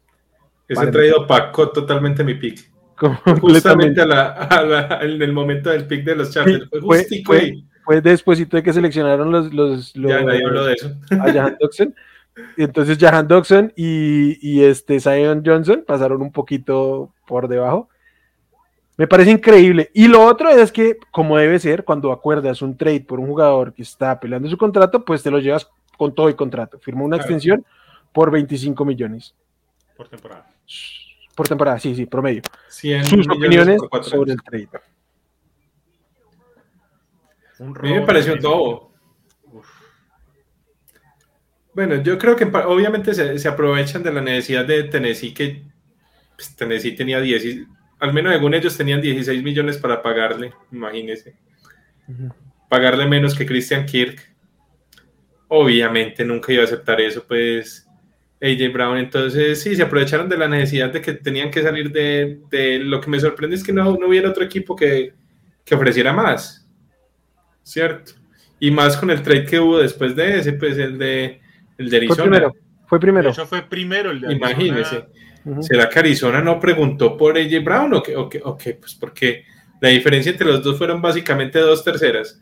Ese Vale. traído opacó totalmente mi pick. Justamente a la, a la- en el momento del pick de los Chargers. Sí, fue fue- fue- despuesito de que seleccionaron los, los, los Ya nadie habló de eso. a Jahan. Y entonces Jahan Dodson y, y este Zion Johnson pasaron un poquito por debajo. Me parece increíble. Y lo otro es que, como debe ser, cuando acuerdas un trade por un jugador que está peleando su contrato, pues te lo llevas con todo y contrato. Firmó una extensión por 25 millones Por temporada. por temporada, sí, sí, promedio. 100 Sus opiniones sobre el trade. Un A mí me robo pareció un tremendo. Bueno, yo creo que obviamente se, se aprovechan de la necesidad de Tennessee, que pues, Tennessee tenía 10, y- al menos según ellos tenían 16 millones para pagarle, imagínense. Pagarle menos que Christian Kirk. Obviamente nunca iba a aceptar eso, pues AJ Brown. Entonces, sí, se aprovecharon de la necesidad de que tenían que salir de, de- lo que me sorprende es que no, no hubiera otro equipo que, que ofreciera más. ¿Cierto? Y más con el trade que hubo después de ese, pues el de, el de Fue Arizona. primero. Fue De primero. hecho, fue primero el de Arizona. Imagínese. Ujú. ¿Será que Arizona no preguntó por AJ Brown o qué? O qué, o qué? Pues porque la diferencia entre los dos fueron básicamente dos terceras.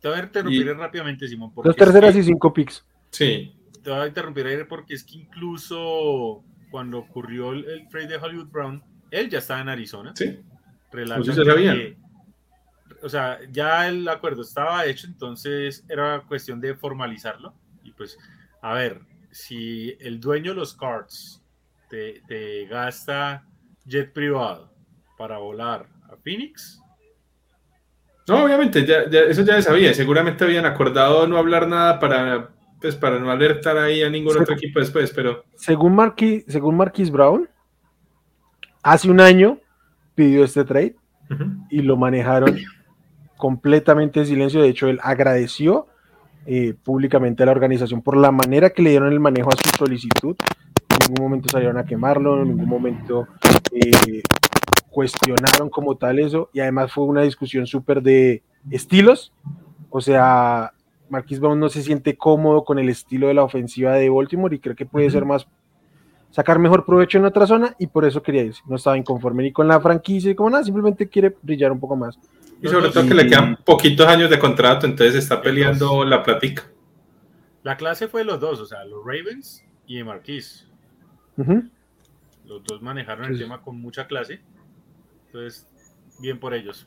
te voy a interrumpir rápidamente, Simón. Dos terceras y cinco picks. Sí. Te voy a interrumpir porque es que incluso cuando ocurrió el, trade de Hollywood Brown, él ya estaba en Arizona. Sí. Que, o sea, ya el acuerdo estaba hecho, entonces era cuestión de formalizarlo. Y pues, a ver, si el dueño de los cards te, gasta jet privado para volar a Phoenix. No, obviamente, ya, eso ya se sabía. Seguramente habían acordado no hablar nada para, pues, para no alertar ahí a ningún otro equipo después, pero... Según, Marquis, según Marquis Brown, hace un año pidió este trade y lo manejaron completamente en silencio. De hecho, él agradeció eh, públicamente a la organización por la manera que le dieron el manejo a su solicitud. En ningún momento salieron a quemarlo, en ningún momento eh, cuestionaron como tal eso. Y además fue una discusión súper de estilos. O sea, Marquis Brown no se siente cómodo con el estilo de la ofensiva de Baltimore y creo que puede ser más sacar mejor provecho en otra zona y por eso quería irse. No estaba inconforme ni con la franquicia y como nada, simplemente quiere brillar un poco más. Y sobre todo que le quedan poquitos años de contrato, entonces está peleando la plática. La clase fue de los dos, o sea, los Ravens y Marquis. Los dos manejaron el tema con mucha clase. Entonces, bien por ellos.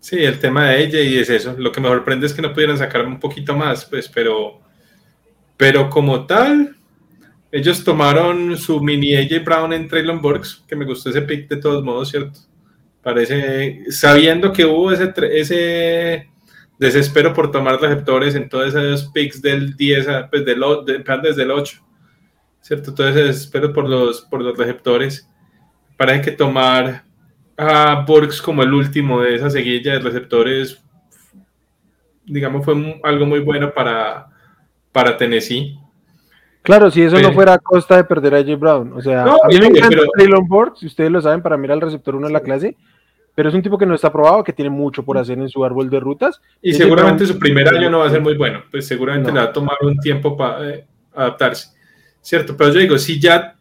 Sí, el tema de ella y es eso. Lo que me sorprende es que no pudieran sacar un poquito más, pues, pero, pero como tal, ellos tomaron su mini AJ Brown en Traylon Burks, que me gustó ese pick de todos modos, ¿cierto? Parece, sabiendo que hubo ese, ese desespero por tomar receptores en todos esos picks del 10, pues del, desde el 8, ¿cierto? Todo ese desespero por los, por los receptores. Parece que tomar a Burks como el último de esa seguilla de receptores, digamos, fue algo muy bueno para, para Tennessee. Claro, si eso no fuera a costa de perder a J. Brown. O sea, a mí me encanta pero... Burks, si ustedes lo saben, para mirar el receptor 1 en la clase, pero es un tipo que no está probado, que tiene mucho por hacer en su árbol de rutas. Y seguramente su primer año no va a ser muy bueno, pues seguramente le va a tomar un tiempo para eh, adaptarse. Cierto, pero yo digo, si ya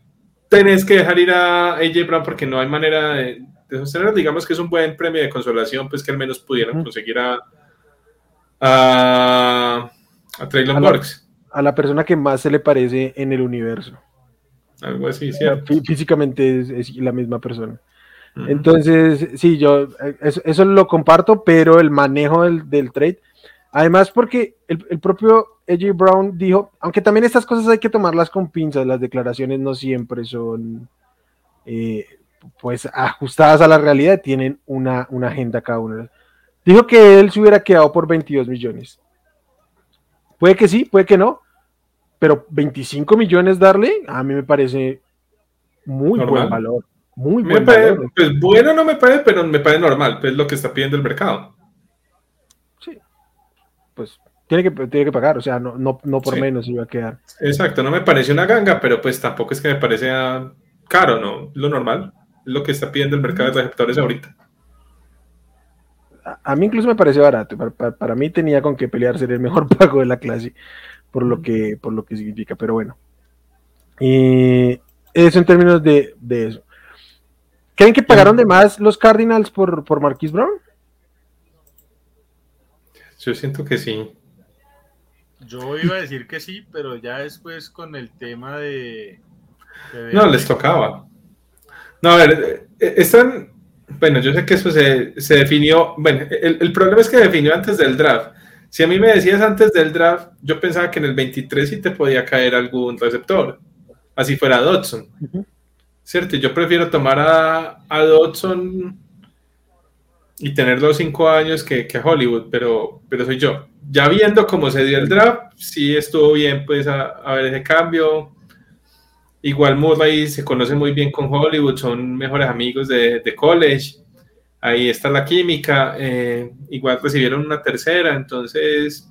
tenés que dejar ir a AJ Brown porque no hay manera de, sostener, digamos que es un buen premio de consolación, pues que al menos pudieran conseguir a, a, a Traylon Burks. A la persona que más se le parece en el universo. Algo así, cierto. Físicamente es la misma persona. Entonces, sí, yo eso, lo comparto, pero el manejo del, trade, además porque el, propio AJ Brown dijo, aunque también estas cosas hay que tomarlas con pinzas, las declaraciones no siempre son eh, pues ajustadas a la realidad, tienen una, una agenda cada una. Dijo que él se hubiera quedado por 22 millones. Puede que sí, puede que no, pero 25 millones darle, a mí me parece muy buen valor. Muy bueno. Pues bueno no me parece, pero me parece normal, pues lo que está pidiendo el mercado. Sí. Pues tiene que, tiene que pagar, o sea, no, no, no por menos iba a quedar. Exacto, no me parece una ganga, pero pues tampoco es que me parece caro, ¿no? Lo normal, es lo que está pidiendo el mercado de receptores ahorita. A, mí incluso me parece barato, para, mí tenía con qué pelear, ser el mejor pago de la clase, por lo que, por lo que significa, pero bueno. Y eso en términos de, de eso. ¿Creen que pagaron de más los Cardinals por, por Marquis Brown? Yo siento que sí. Yo iba a decir que sí, pero ya después con el tema de. no, les tocaba. No, a ver, eh, están. Bueno, yo sé que eso se, definió. Bueno, el, el, problema es que definió antes del draft. Si a mí me decías antes del draft, yo pensaba que en el 23 sí te podía caer algún receptor. Así fuera Dodson. ¿cierto? Yo prefiero tomar a, a Dodson y tener los cinco años que, que, Hollywood, pero, pero soy yo. Ya viendo cómo se dio el draft, sí estuvo bien pues a, ver ese cambio. Igual Murray se conoce muy bien con Hollywood, son mejores amigos de, de college. Ahí está la química. Eh, igual recibieron una tercera, entonces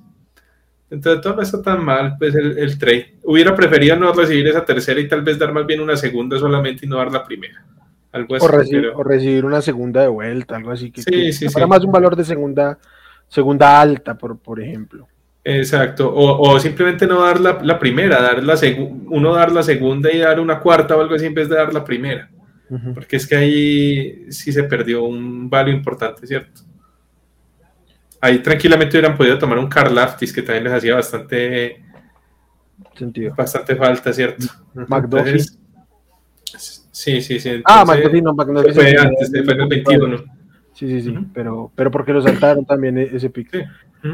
entonces todo no está tan mal, pues el, trade. Hubiera preferido no recibir esa tercera y tal vez dar más bien una segunda solamente y no dar la primera. Algo así, o, recibir, una segunda de vuelta, algo así. Que, sí, sí, para más un valor de segunda, segunda alta, por, por ejemplo. Exacto, o, simplemente no dar la, primera, dar la uno dar la segunda y dar una cuarta o algo así en vez de dar la primera. Porque es que ahí sí se perdió un valor importante, ¿cierto? ahí tranquilamente hubieran podido tomar un Carl Laftis, que también les hacía bastante Sentido. bastante falta, ¿cierto? McDuffie. Entonces, Sí, sí, sí. Ah, McDuffie no, McDuffie Fue se- antes, fue en el 21. Sí, sí, sí, pero, pero porque lo saltaron también e- ese pick. Sí.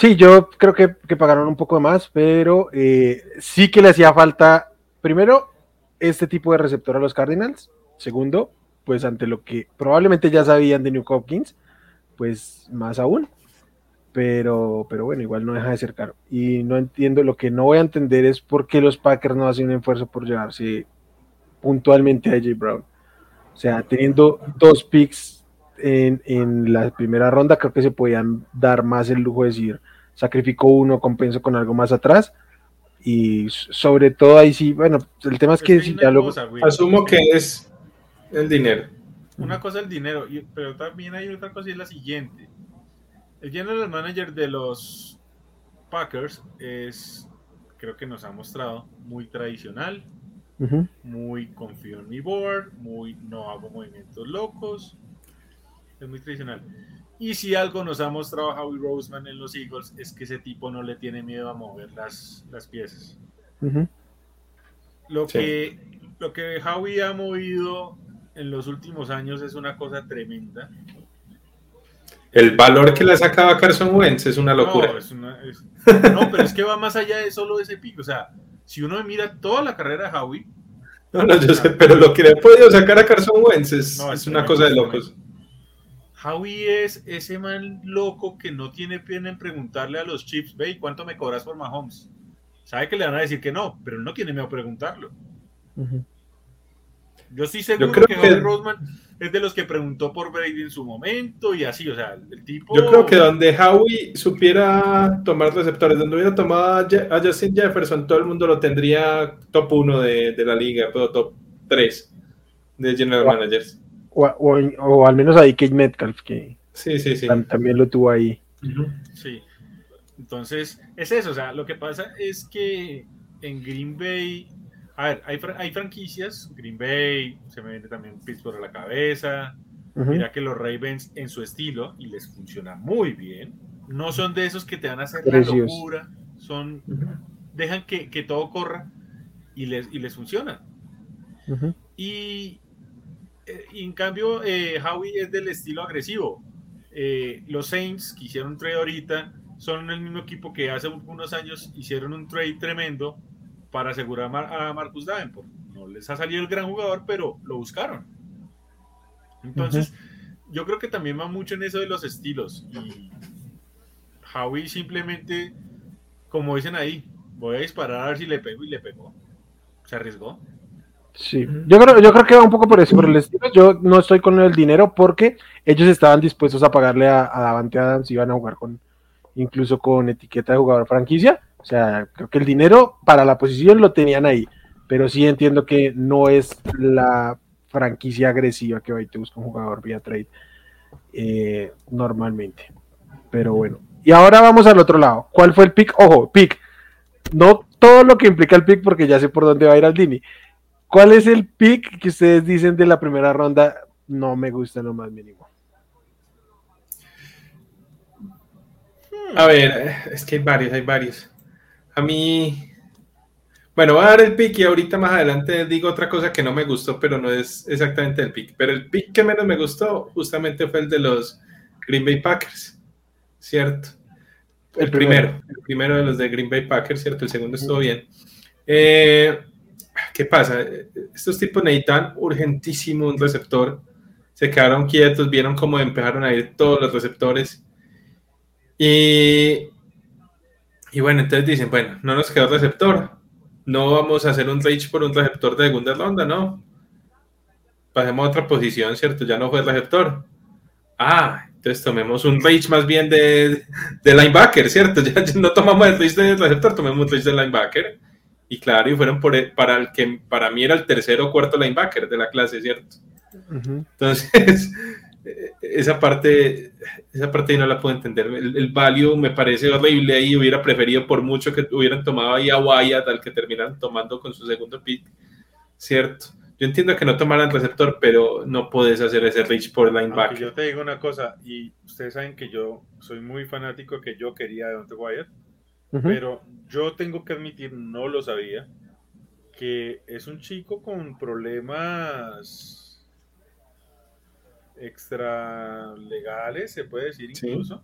Sí, yo creo que, que pagaron un poco más, pero eh, sí que le hacía falta, primero, este tipo de receptor a los Cardinals. Segundo, pues ante lo que probablemente ya sabían de New Hopkins, pues más aún. Pero, pero bueno, igual no deja de ser caro. Y no entiendo, lo que no voy a entender es por qué los Packers no hacen un esfuerzo por llevarse puntualmente a AJ Brown. O sea, teniendo dos picks en, en la primera ronda, creo que se podían dar más el lujo de decir, sacrifico uno, compenso con algo más atrás. Y sobre todo ahí sí, bueno, el tema es que si ya lo... cosa, güey. Asumo que es el dinero. Una cosa es el dinero, y- pero también hay otra cosa y es la siguiente. El general manager de los Packers es, creo que nos ha mostrado, muy tradicional, Ujú, muy confío en mi board, muy no hago movimientos locos, es muy tradicional. Y si algo nos ha mostrado Howie Roseman en los Eagles es que ese tipo no le tiene miedo a mover las, las piezas. Lo Sí. que lo que Howie ha movido en los últimos años es una cosa tremenda. El valor que le ha sacado a Carson Wentz es una locura. No, es una- es- no, pero es que va más allá de solo ese pico. O sea, si uno mira toda la carrera de Howie, No, no, yo sé, pero lo que le ha podido sacar a Carson Wentz es, No, es una cosa de locos. Howie es ese man loco que no tiene pena en preguntarle a los chips, ve, ¿y cuánto me cobras por Mahomes? Sabe que le van a decir que no, pero no tiene miedo a preguntarlo. Yo estoy seguro creo que, que- Howie Roseman es de los que preguntó por Brady en su momento y así, o sea, el tipo... Yo creo que donde Howie supiera tomar receptores, donde hubiera tomado a Justin Jefferson, todo el mundo lo tendría top 1 de, de la liga, pero top 3 de general Wow. managers. O, o- o al menos ahí Kate Metcalf, que Sí, sí, sí. tam- también lo tuvo ahí. Sí. Entonces, es eso. O sea, lo que pasa es que en Green Bay, a ver, hay, hay franquicias. Green Bay, se me viene también Pittsburgh a la cabeza. Mira que los Ravens en su estilo, y les funciona muy bien, no son de esos que te van a hacer la locura. Son, dejan que, que todo corra y les, y les funciona. Y, y en cambio, eh, Howie es del estilo agresivo. Eh, los Saints que hicieron un trade ahorita son el mismo equipo que hace unos años hicieron un trade tremendo para asegurar a Marcus Davenport. No les ha salido el gran jugador, pero lo buscaron. Entonces, yo creo que también va mucho en eso de los estilos. Y Howie simplemente, como dicen ahí, voy a disparar a ver si le pego y le pegó. Se arriesgó. Sí, yo creo, yo creo que va un poco por eso, por el estilo. Yo no estoy con el dinero porque ellos estaban dispuestos a pagarle a, a Davante Adams, iban a jugar con, incluso con etiqueta de jugador franquicia. O sea, creo que el dinero para la posición lo tenían ahí, pero sí entiendo que no es la franquicia agresiva que va y te busca un jugador vía trade eh, normalmente. Pero bueno, y ahora vamos al otro lado. ¿Cuál fue el pick? Ojo, pick. No todo lo que implica el pick, porque ya sé por dónde va a ir Aldini. ¿Cuál es el pick que ustedes dicen de la primera ronda? No me gusta lo más mínimo. A ver, es que hay varios, hay varios. A mí, bueno, voy a dar el pick y ahorita más adelante digo otra cosa que no me gustó, pero no es exactamente el pick. Pero el pick que menos me gustó justamente fue el de los Green Bay Packers, ¿cierto? El, El primero. primero. el primero de los de Green Bay Packers, ¿cierto? El segundo estuvo bien. Eh, ¿Qué pasa? Estos tipos necesitan urgentísimo un receptor. Se quedaron quietos, vieron cómo empezaron a ir todos los receptores. Y, y bueno, entonces dicen, bueno, no nos quedó receptor. No vamos a hacer un reach por un receptor de segunda ronda, ¿no? Pasemos a otra posición, ¿cierto? Ya no fue receptor. Ah, entonces tomemos un reach más bien de, de linebacker, ¿cierto? Ya, no tomamos el reach de receptor, tomemos un reach de linebacker. Y claro, y fueron por el- para el que para mí era el tercero o cuarto linebacker de la clase, ¿cierto? Entonces, eh, esa parte, esa parte no la puedo entender. El, el value me parece horrible ahí. Hubiera preferido por mucho que hubieran tomado ahí a Wyatt al que terminaron tomando con su segundo pick, ¿cierto? Yo entiendo que no tomaran receptor, pero no puedes hacer ese reach por linebacker. yo te digo una cosa, y ustedes saben que yo soy muy fanático que yo quería de Dante Wyatt, pero yo tengo que admitir, no lo sabía, que es un chico con problemas extra legales, se puede decir incluso.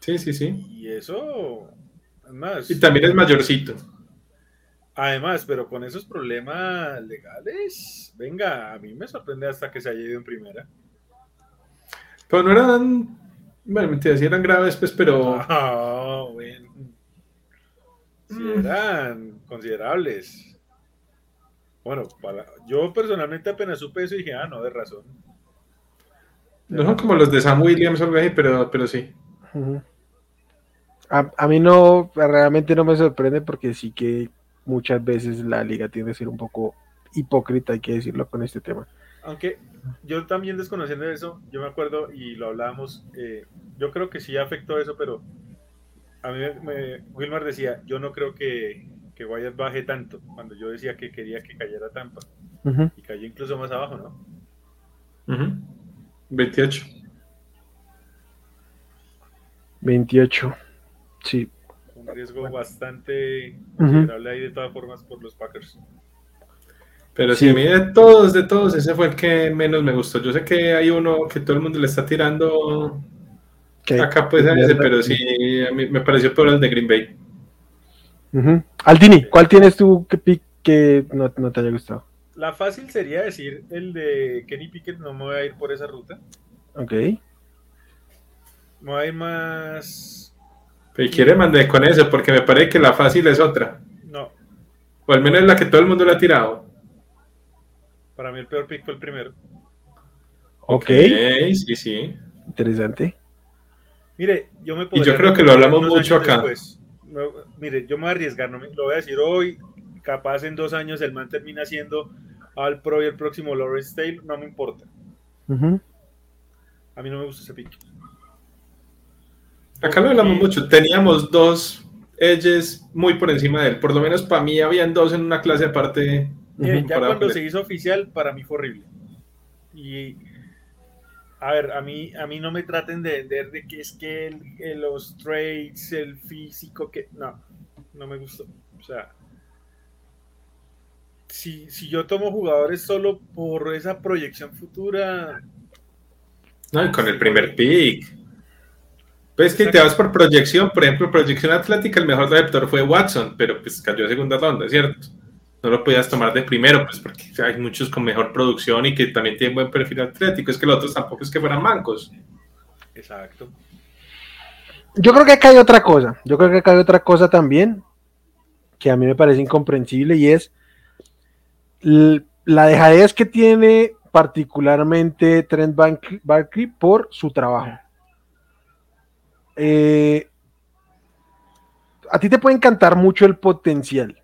Sí, sí, sí. Y eso, además. Y también es mayorcito. Además, pero con esos problemas legales, venga, a mí me sorprende hasta que se haya ido en primera. Pero no eran, bueno, mentira, sí eran graves, pues, pero... Ah, bueno. Sí mm. eran considerables. Bueno, para... yo personalmente apenas supe eso y dije, ah, no, de razón. No son como los de Sam Williams o pero, pero sí. a, a, mí no, realmente no me sorprende porque sí que muchas veces la liga tiende a ser un poco hipócrita, hay que decirlo con este tema. Aunque yo también desconociendo eso, yo me acuerdo y lo hablábamos, eh, yo creo que sí afectó eso, pero a mí me, Wilmar decía, yo no creo que, que Wyatt baje tanto, cuando yo decía que quería que cayera Tampa, y cayó incluso más abajo, ¿no? 28. 28, sí riesgo bastante considerable ahí de todas formas por los Packers. Pero si a mí de todos, de todos, ese fue el que menos me gustó. Yo sé que hay uno que todo el mundo le está tirando acá, pues, a ese, pero sí, a mí me pareció por el de Green Bay. Aldini, ¿cuál tienes tú que, que no, no, te haya gustado? La fácil sería decir el de Kenny Pickett, no me voy a ir por esa ruta. Ok. Me voy a ir más y quiere mandar con eso, porque me parece que la fácil es otra. No. O al menos la que todo el mundo le ha tirado. Para mí el peor pick fue el primero. Ok. sí, sí. Interesante. Mire, yo me Y yo creo que lo hablamos mucho acá. mire, yo me voy a arriesgar, no me, lo voy a decir hoy. Capaz en dos años el man termina siendo al pro y el próximo Lawrence Taylor, no me importa. A mí no me gusta ese pick. Acá lo hablamos mucho. Teníamos dos edges muy por encima de él. Por lo menos para mí habían dos en una clase aparte. ya cuando se hizo oficial, para mí fue horrible. Y a ver, a mí, a mí no me traten de vender de que es que los trades, el físico, que no, no me gustó. O sea, si, si yo tomo jugadores solo por esa proyección futura. No, y con el primer pick. Pues que te vas por proyección, por ejemplo, proyección atlética, el mejor receptor fue Watson, pero pues cayó a segunda ronda, ¿cierto? No lo podías tomar de primero, pues porque hay muchos con mejor producción y que también tienen buen perfil atlético, es que los otros tampoco es que fueran mancos. Exacto. Yo creo que acá hay otra cosa, yo creo que acá hay otra cosa también que a mí me parece incomprensible y es la dejadez que tiene particularmente Trent Barkley por su trabajo. Eh, a ti te puede encantar mucho el potencial,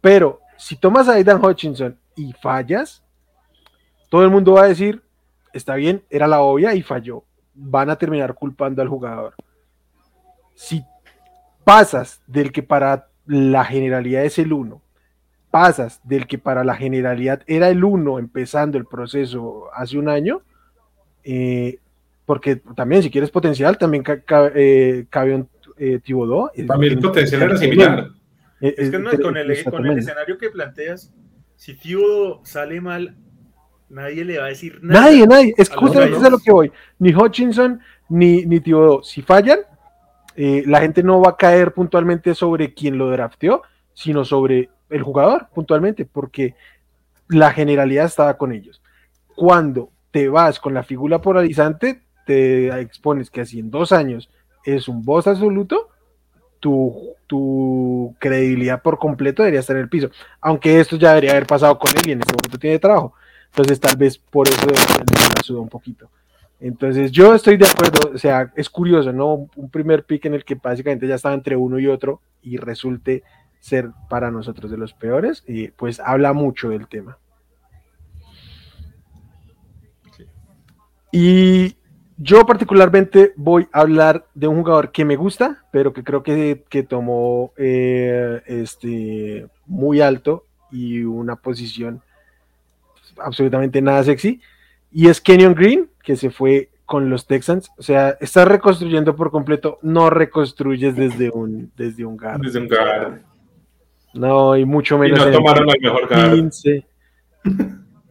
pero si tomas a Aidan Hutchinson y fallas, todo el mundo va a decir, está bien, era la obvia y falló. Van a terminar culpando al jugador. Si pasas del que para la generalidad es el 1, pasas del que para la generalidad era el 1 empezando el proceso hace un año, eh, porque también si quieres potencial, también eh, cabe un eh, Tibodó. También el potencial era similar. Eh, es que con, el, escenario que planteas, si Tibodó sale mal, nadie le va a decir nada. Nadie, nadie. Es justamente eso lo que voy. Ni Hutchinson ni, ni. Si fallan, eh, la gente no va a caer puntualmente sobre quien lo drafteó, sino sobre el jugador puntualmente, porque la generalidad estaba con ellos. Cuando te vas con la figura polarizante, te expones que así en dos años es un boss absoluto, tu, tu, credibilidad por completo debería estar en el piso. Aunque esto ya debería haber pasado con él y en este momento tiene trabajo. Entonces tal vez por eso le ayuda un poquito. Entonces yo estoy de acuerdo, o sea, es curioso, ¿no? Un primer pick en el que básicamente ya estaba entre uno y otro y resulte ser para nosotros de los peores, y pues habla mucho del tema. Y yo particularmente voy a hablar de un jugador que me gusta, pero que creo que, tomó eh, este, muy alto y una posición absolutamente nada sexy. Y es Kenyon Green, que se fue con los Texans. O sea, estás reconstruyendo por completo, no reconstruyes desde un, desde un guard. Desde un guard. No, y mucho menos. Y no tomaron el mejor guard. 15.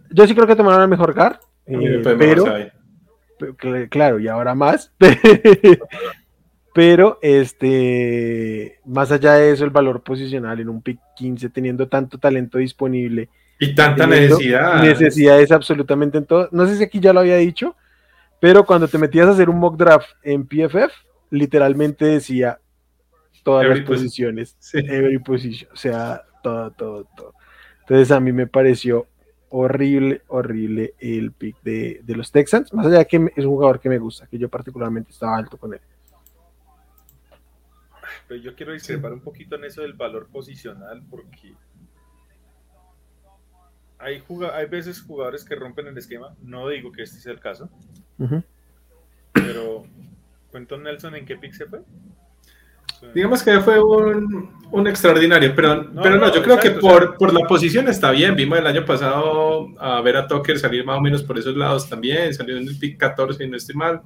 Yo sí creo que tomaron el mejor guard. Eh, pero, pero, claro, y ahora más. pero este, más allá de eso, el valor posicional en un pick 15, teniendo tanto talento disponible. Y tanta necesidad. Necesidades absolutamente en todo. No sé si aquí ya lo había dicho, pero cuando te metías a hacer un mock draft en PFF, literalmente decía todas las posiciones, every position, o sea, todo, todo, todo. Entonces a mí me pareció horrible, horrible el pick de, de, los Texans, más allá de que es un jugador que me gusta, que yo particularmente estaba alto con él. Pero yo quiero discrepar un poquito en eso del valor posicional, porque hay, hay veces jugadores que rompen el esquema, no digo que este sea el caso, pero cuento Nelson en qué pick se fue. Digamos que fue un, un extraordinario, pero no, pero no, yo creo que por, por, la posición está bien. Vimos el año pasado a ver a Tucker salir más o menos por esos lados también, salió en el pick 14 y no estoy mal.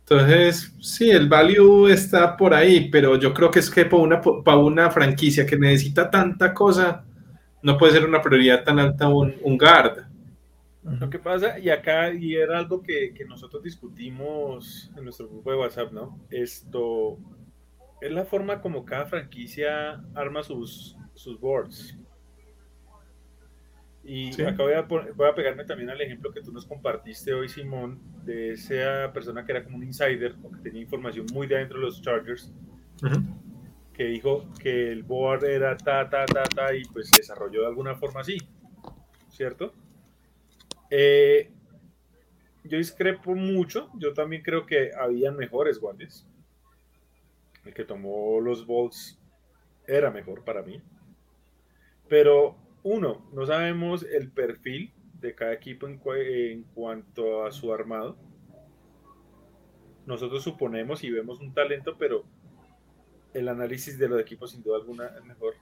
Entonces, sí, el value está por ahí, pero yo creo que es que para una, para una franquicia que necesita tanta cosa, no puede ser una prioridad tan alta un, un guard. Lo que pasa, y acá, y era algo que, que, nosotros discutimos en nuestro grupo de WhatsApp, ¿no? Esto es la forma como cada franquicia arma sus, sus boards. Y acá voy a, voy a, pegarme también al ejemplo que tú nos compartiste hoy, Simón, de esa persona que era como un insider o que tenía información muy de adentro de los Chargers, que dijo que el board era ta, ta, ta, ta, y pues se desarrolló de alguna forma así, ¿cierto? Eh, yo discrepo mucho, yo también creo que habían mejores guardias. El que tomó los Bolts era mejor para mí. Pero uno, no sabemos el perfil de cada equipo en, cuanto a su armado. Nosotros suponemos y vemos un talento, pero el análisis de los equipos sin duda alguna es mejor.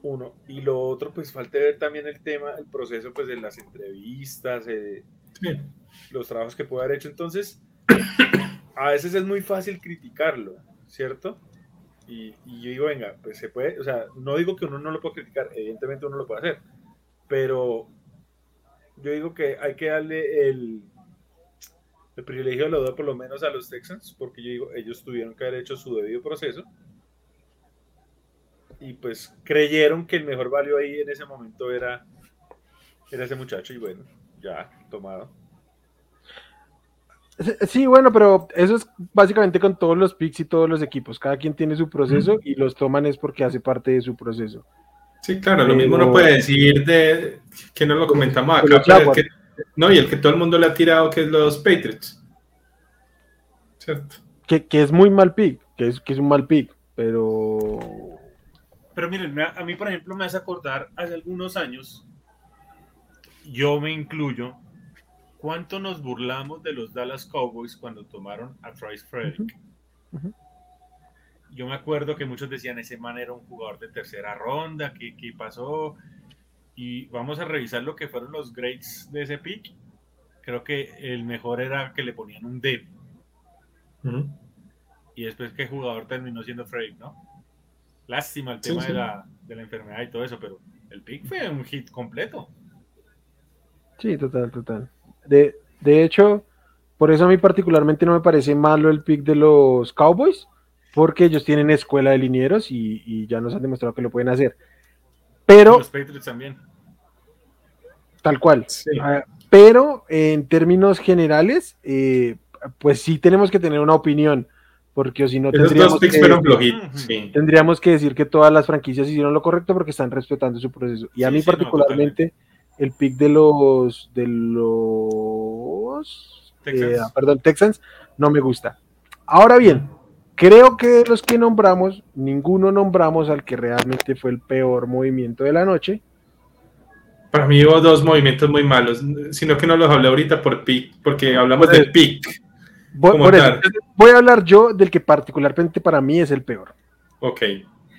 Uno. Y lo otro, pues falta ver también el tema, el proceso pues de las entrevistas, eh, los trabajos que puede haber hecho. Entonces, a veces es muy fácil criticarlo, ¿cierto? Y, yo digo, venga, pues se puede, o sea, no digo que uno no lo pueda criticar, evidentemente uno lo puede hacer, pero yo digo que hay que darle el, el privilegio de la duda por lo menos a los Texans, porque yo digo, ellos tuvieron que haber hecho su debido proceso y pues creyeron que el mejor valio ahí en ese momento era, era ese muchacho y bueno, ya, tomado. Sí, bueno, pero eso es básicamente con todos los picks y todos los equipos. Cada quien tiene su proceso y los toman es porque hace parte de su proceso. Sí, claro, lo mismo no puede decir de que no lo comentamos acá, no, y el que todo el mundo le ha tirado que es los Patriots. ¿Cierto? Que, es muy mal pick, que es, que es un mal pick, pero. Pero miren, a mí, por ejemplo, me hace acordar hace algunos años, yo me incluyo, ¿Cuánto nos burlamos de los Dallas Cowboys cuando tomaron a Trice Frederick? Yo me acuerdo que muchos decían, ese man era un jugador de tercera ronda, ¿qué, qué pasó? Y vamos a revisar lo que fueron los grades de ese pick. Creo que el mejor era que le ponían un D. Y después, ¿qué jugador terminó siendo Frederick, no? Lástima el tema De, la, de la enfermedad y todo eso, pero el pick fue un hit completo. Sí, total, total. De, de hecho, por eso a mí particularmente no me parece malo el pick de los Cowboys, porque ellos tienen escuela de linieros y, ya nos han demostrado que lo pueden hacer. Pero. Los Patriots también. Tal cual. Ah, pero en términos generales, eh, pues sí tenemos que tener una opinión, porque si no tendríamos que, tendríamos que decir que todas las franquicias hicieron lo correcto porque están respetando su proceso. Y a mí particularmente el pick de los de los Texans. Eh, perdón, Texans no me gusta. Ahora bien, creo que de los que nombramos, ninguno nombramos al que realmente fue el peor movimiento de la noche. Para mí hubo dos movimientos muy malos, sino que no los hablé ahorita por pick, porque hablamos del pick. Voy, voy a hablar yo del que particularmente para mí es el peor. Ok,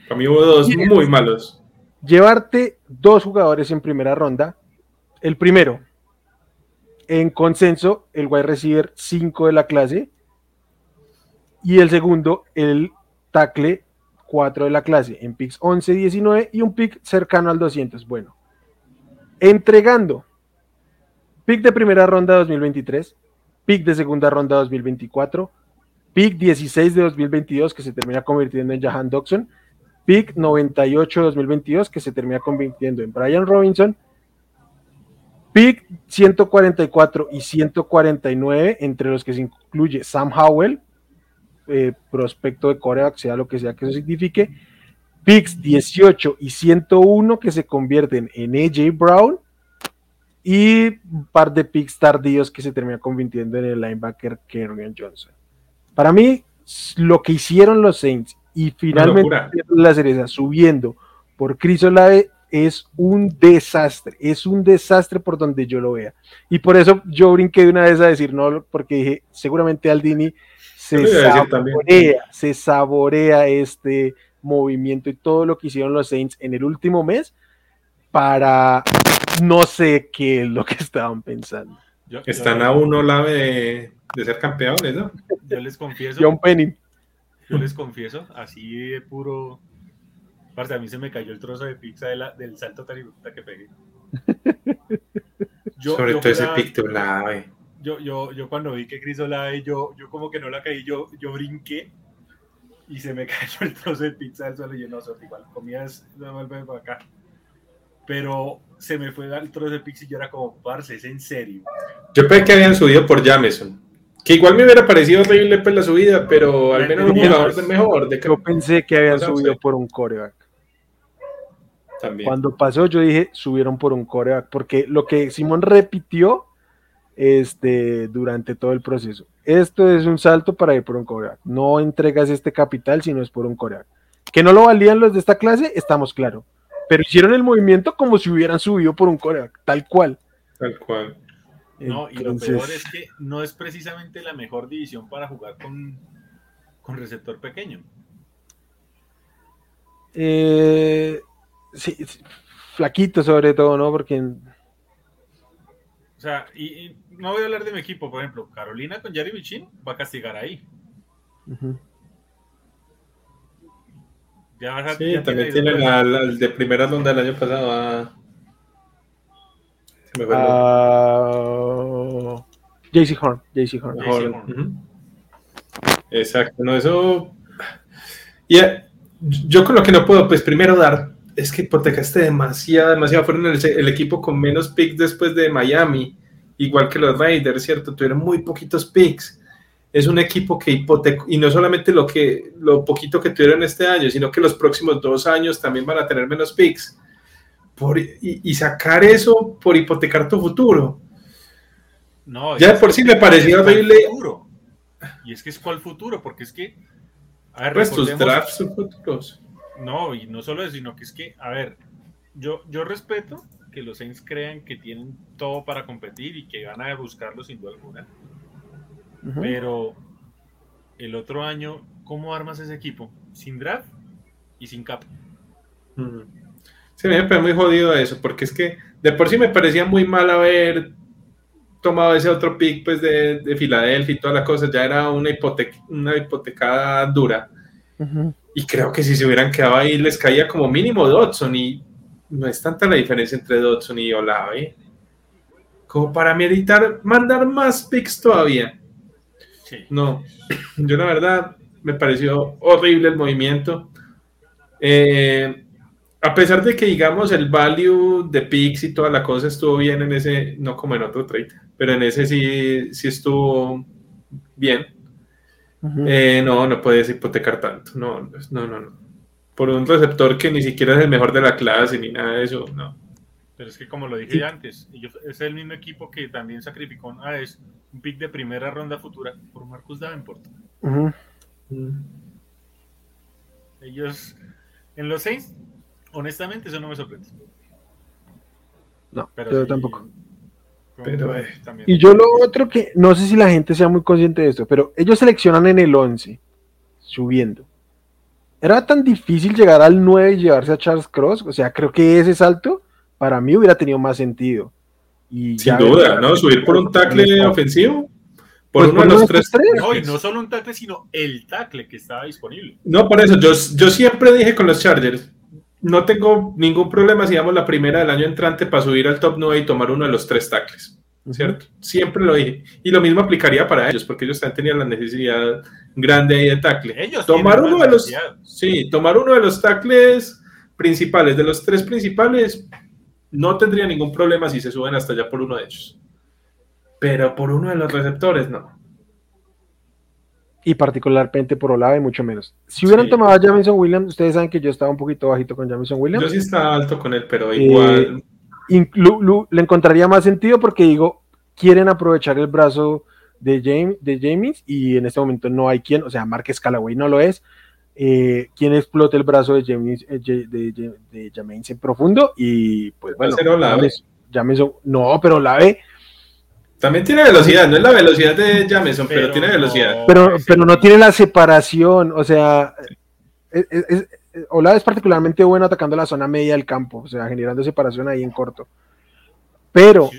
para mí hubo dos muy malos. Llevarte dos jugadores en primera ronda El primero, en consenso, el wide receiver 5 de la clase. Y el segundo, el tackle 4 de la clase, en picks 11, 19 y un pick cercano al 200. Bueno, entregando pick de primera ronda 2023, pick de segunda ronda 2024, pick 16 de 2022 que se termina convirtiendo en Jahan Dodson, pick 98 de 2022 que se termina convirtiendo en Brian Robinson, pick 144 y 149 entre los que se incluye Sam Howell, eh, prospecto de coreback, sea lo que sea que eso signifique, picks 18 y 101 que se convierten en AJ Brown. Y un par de picks tardíos que se termina convirtiendo en el linebacker Kerrigan Johnson. Para mí, lo que hicieron los Saints y finalmente la cereza subiendo por Chris Olave es un desastre, es un desastre por donde yo lo vea. Y por eso yo brinqué de una vez a decir no, porque dije, seguramente Aldini se saborea, se saborea este movimiento y todo lo que hicieron los Saints en el último mes para no sé qué es lo que estaban pensando. Están a uno la de, ser campeones, ¿no? Yo les confieso. John Penny. Yo les confieso, así de puro. Parce, a mí se me cayó el trozo de pizza del salto tarifta que pegué. Sobre todo ese pic de Olave. Yo, yo, yo cuando vi que Chris Olave, yo, yo como que no la caí, yo, yo brinqué y se me cayó el trozo de pizza del suelo y yo no, igual comías, no vuelve para acá pero se me fue el trozo de Pixie y yo era como, parce, es en serio. Yo pensé que habían subido por Jameson. Que igual me hubiera parecido horrible pues la subida, pero al menos un jugador de mejor. De yo pensé que habían subido por un coreback. También. Cuando pasó, yo dije, subieron por un coreback, porque lo que Simón repitió este, durante todo el proceso. Esto es un salto para ir por un coreback. No entregas este capital si no es por un coreback. Que no lo valían los de esta clase, estamos claros pero hicieron el movimiento como si hubieran subido por un coreback, tal cual. Tal cual. No, y lo peor es que no es precisamente la mejor división para jugar con, con receptor pequeño. Eh, sí, flaquito sobre todo, ¿no? Porque... O sea, y, no voy a hablar de mi equipo, por ejemplo, Carolina con Jerry Michin va a castigar ahí. sí, también tiene la, de primera ronda del año pasado. Ah. Se me uh, JC Horn. JC Horn. Exacto, no, eso. Y eh, yo con lo que no puedo, pues primero dar, es que hipotecaste demasiado, demasiado. Fueron el, el equipo con menos picks después de Miami, igual que los Raiders, ¿cierto? Tuvieron muy poquitos picks es un equipo que hipotecó, y no solamente lo, que, lo poquito que tuvieron este año, sino que los próximos dos años también van a tener menos picks. Por, y, sacar eso por hipotecar tu futuro. No, ya por sí me pareció horrible. Y es que es cuál futuro, porque es que. A ver, pues tus drafts son futuros. No, y no solo eso, sino que es que, a ver, yo, yo respeto que los Saints crean que tienen todo para competir y que van a buscarlo sin duda alguna pero el otro año, ¿cómo armas ese equipo? Sin draft y sin cap. Sí, me parece muy jodido eso, porque es que de por sí me parecía muy mal haber tomado ese otro pick pues, de, de Filadelfia y toda la cosa, ya era una, hipoteca, una hipotecada dura. Y creo que si se hubieran quedado ahí les caía como mínimo Dodson y no es tanta la diferencia entre Dodson y Olave. Como para meditar, mandar más picks todavía. No, yo la verdad me pareció horrible el movimiento. Eh, a pesar de que, digamos, el value de Pix y toda la cosa estuvo bien en ese, no como en otro trade, pero en ese sí, sí estuvo bien. Eh, no, no puedes hipotecar tanto. No, no, no, no. Por un receptor que ni siquiera es el mejor de la clase ni nada de eso, no. Pero es que como lo dije antes, es el mismo equipo que también sacrificó a es un pick de primera ronda futura por Marcus Davenport. Ellos, en los seis, honestamente, eso no me sorprende. No, pero yo tampoco. Pero, eh, y yo lo otro que, no sé si la gente sea muy consciente de esto, pero ellos seleccionan en el 11, subiendo. Era tan difícil llegar al 9 y llevarse a Charles Cross, o sea, creo que ese salto para mí hubiera tenido más sentido. Y Sin duda, ¿no? Subir por un tackle ofensivo. Por Pues uno de por los tres. tres. No, y no solo un tackle, sino el tackle que estaba disponible. No, por eso, yo, yo siempre dije con los Chargers, no tengo ningún problema si damos la primera del año entrante para subir al top 9 y tomar uno de los tres tackles, ¿cierto? Siempre lo dije. Y lo mismo aplicaría para ellos, porque ellos también tenían la necesidad grande ahí de tackle. Ellos Tomar uno de los, necesidad. sí, tomar uno de los tackles principales, de los tres principales, no tendría ningún problema si se suben hasta allá por uno de ellos. Pero por uno de los receptores, no. Y particularmente por Olave, mucho menos. Si hubieran Sí. tomado a Jamison Williams, ustedes saben que yo estaba un poquito bajito con Jamison Williams. Yo sí estaba alto con él, pero Eh, igual. Lu- le encontraría más sentido porque digo, quieren aprovechar el brazo de, James, de James y en este momento no hay quien, o sea, Marques Callaway no lo es. Eh, quien explote el brazo de James, eh, de, de, de James en profundo y pues bueno, Jameson- no, pero Olave, También tiene velocidad, no es la velocidad de Jameson, pero, Pero tiene no- velocidad. pero, pero no tiene la separación, o sea, es- es- es- Olave es particularmente bueno atacando la zona media del campo, o sea, generando separación ahí en corto. Pero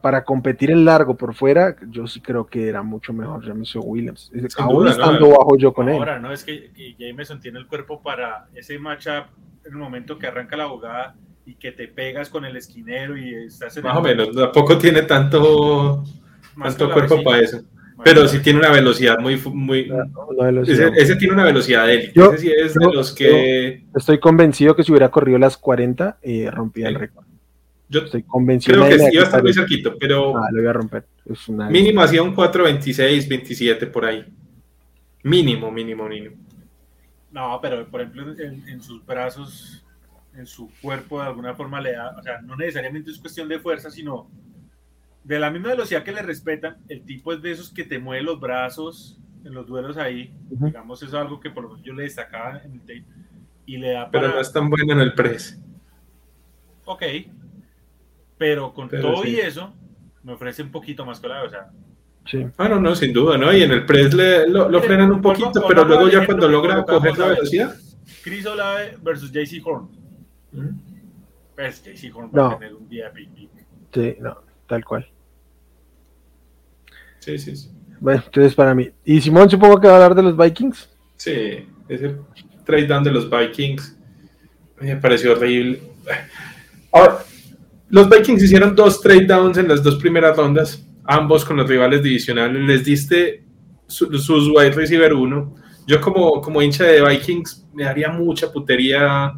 para competir en largo por fuera, yo sí creo que era mucho mejor Jameson Williams. Aún duda, estando ¿no? bajo yo con él. Ahora, no es que Jameson tiene el cuerpo para ese matchup en el momento que arranca la jugada y que te pegas con el esquinero y estás en Más el- o menos, tampoco tiene tanto, más tanto cuerpo vecina. para eso. Pero sí tiene una velocidad muy... muy ese, ese tiene una velocidad de élite. Yo- ese sí es yo- de los que... Estoy convencido que si hubiera corrido las 40, eh, rompía el Sí. récord. Yo Estoy convencido. creo que me iba a estar muy cerquito, pero Ah, lo iba a romper. Es una- mínimo hacía un 4.26, 27 por ahí. Mínimo, mínimo, mínimo. No, pero por ejemplo, en, en sus brazos, en su cuerpo, de alguna forma le da, o sea, no necesariamente es cuestión de fuerza, sino de la misma velocidad que le respetan. El tipo es de esos que te mueve los brazos en los duelos ahí. Digamos, eso es algo que por lo menos yo le destacaba en el tape. Y le da Pero no es tan bueno en el press. Ok. Pero con Pero todo sí. y eso, me ofrece un poquito más colado. O sea, Sí. Ah, no, no, sin duda, ¿no? Y en el press le- lo, lo frenan un poquito, pero luego ya cuando logra coger la velocidad... Chris Olave versus JC Horn. ¿Mm? Pues JC Horn va No. a tener un día pick. Sí, no, tal cual. Sí, sí, sí. Bueno, entonces para mí. Y Simón, supongo que va a hablar de los Vikings. Sí, ese trade down de los Vikings me pareció horrible. Ahora, los Vikings hicieron dos trade downs en las dos primeras rondas, ambos con los rivales divisionales. Les diste su- sus wide receiver uno. Yo como, como hincha de Vikings me daría mucha putería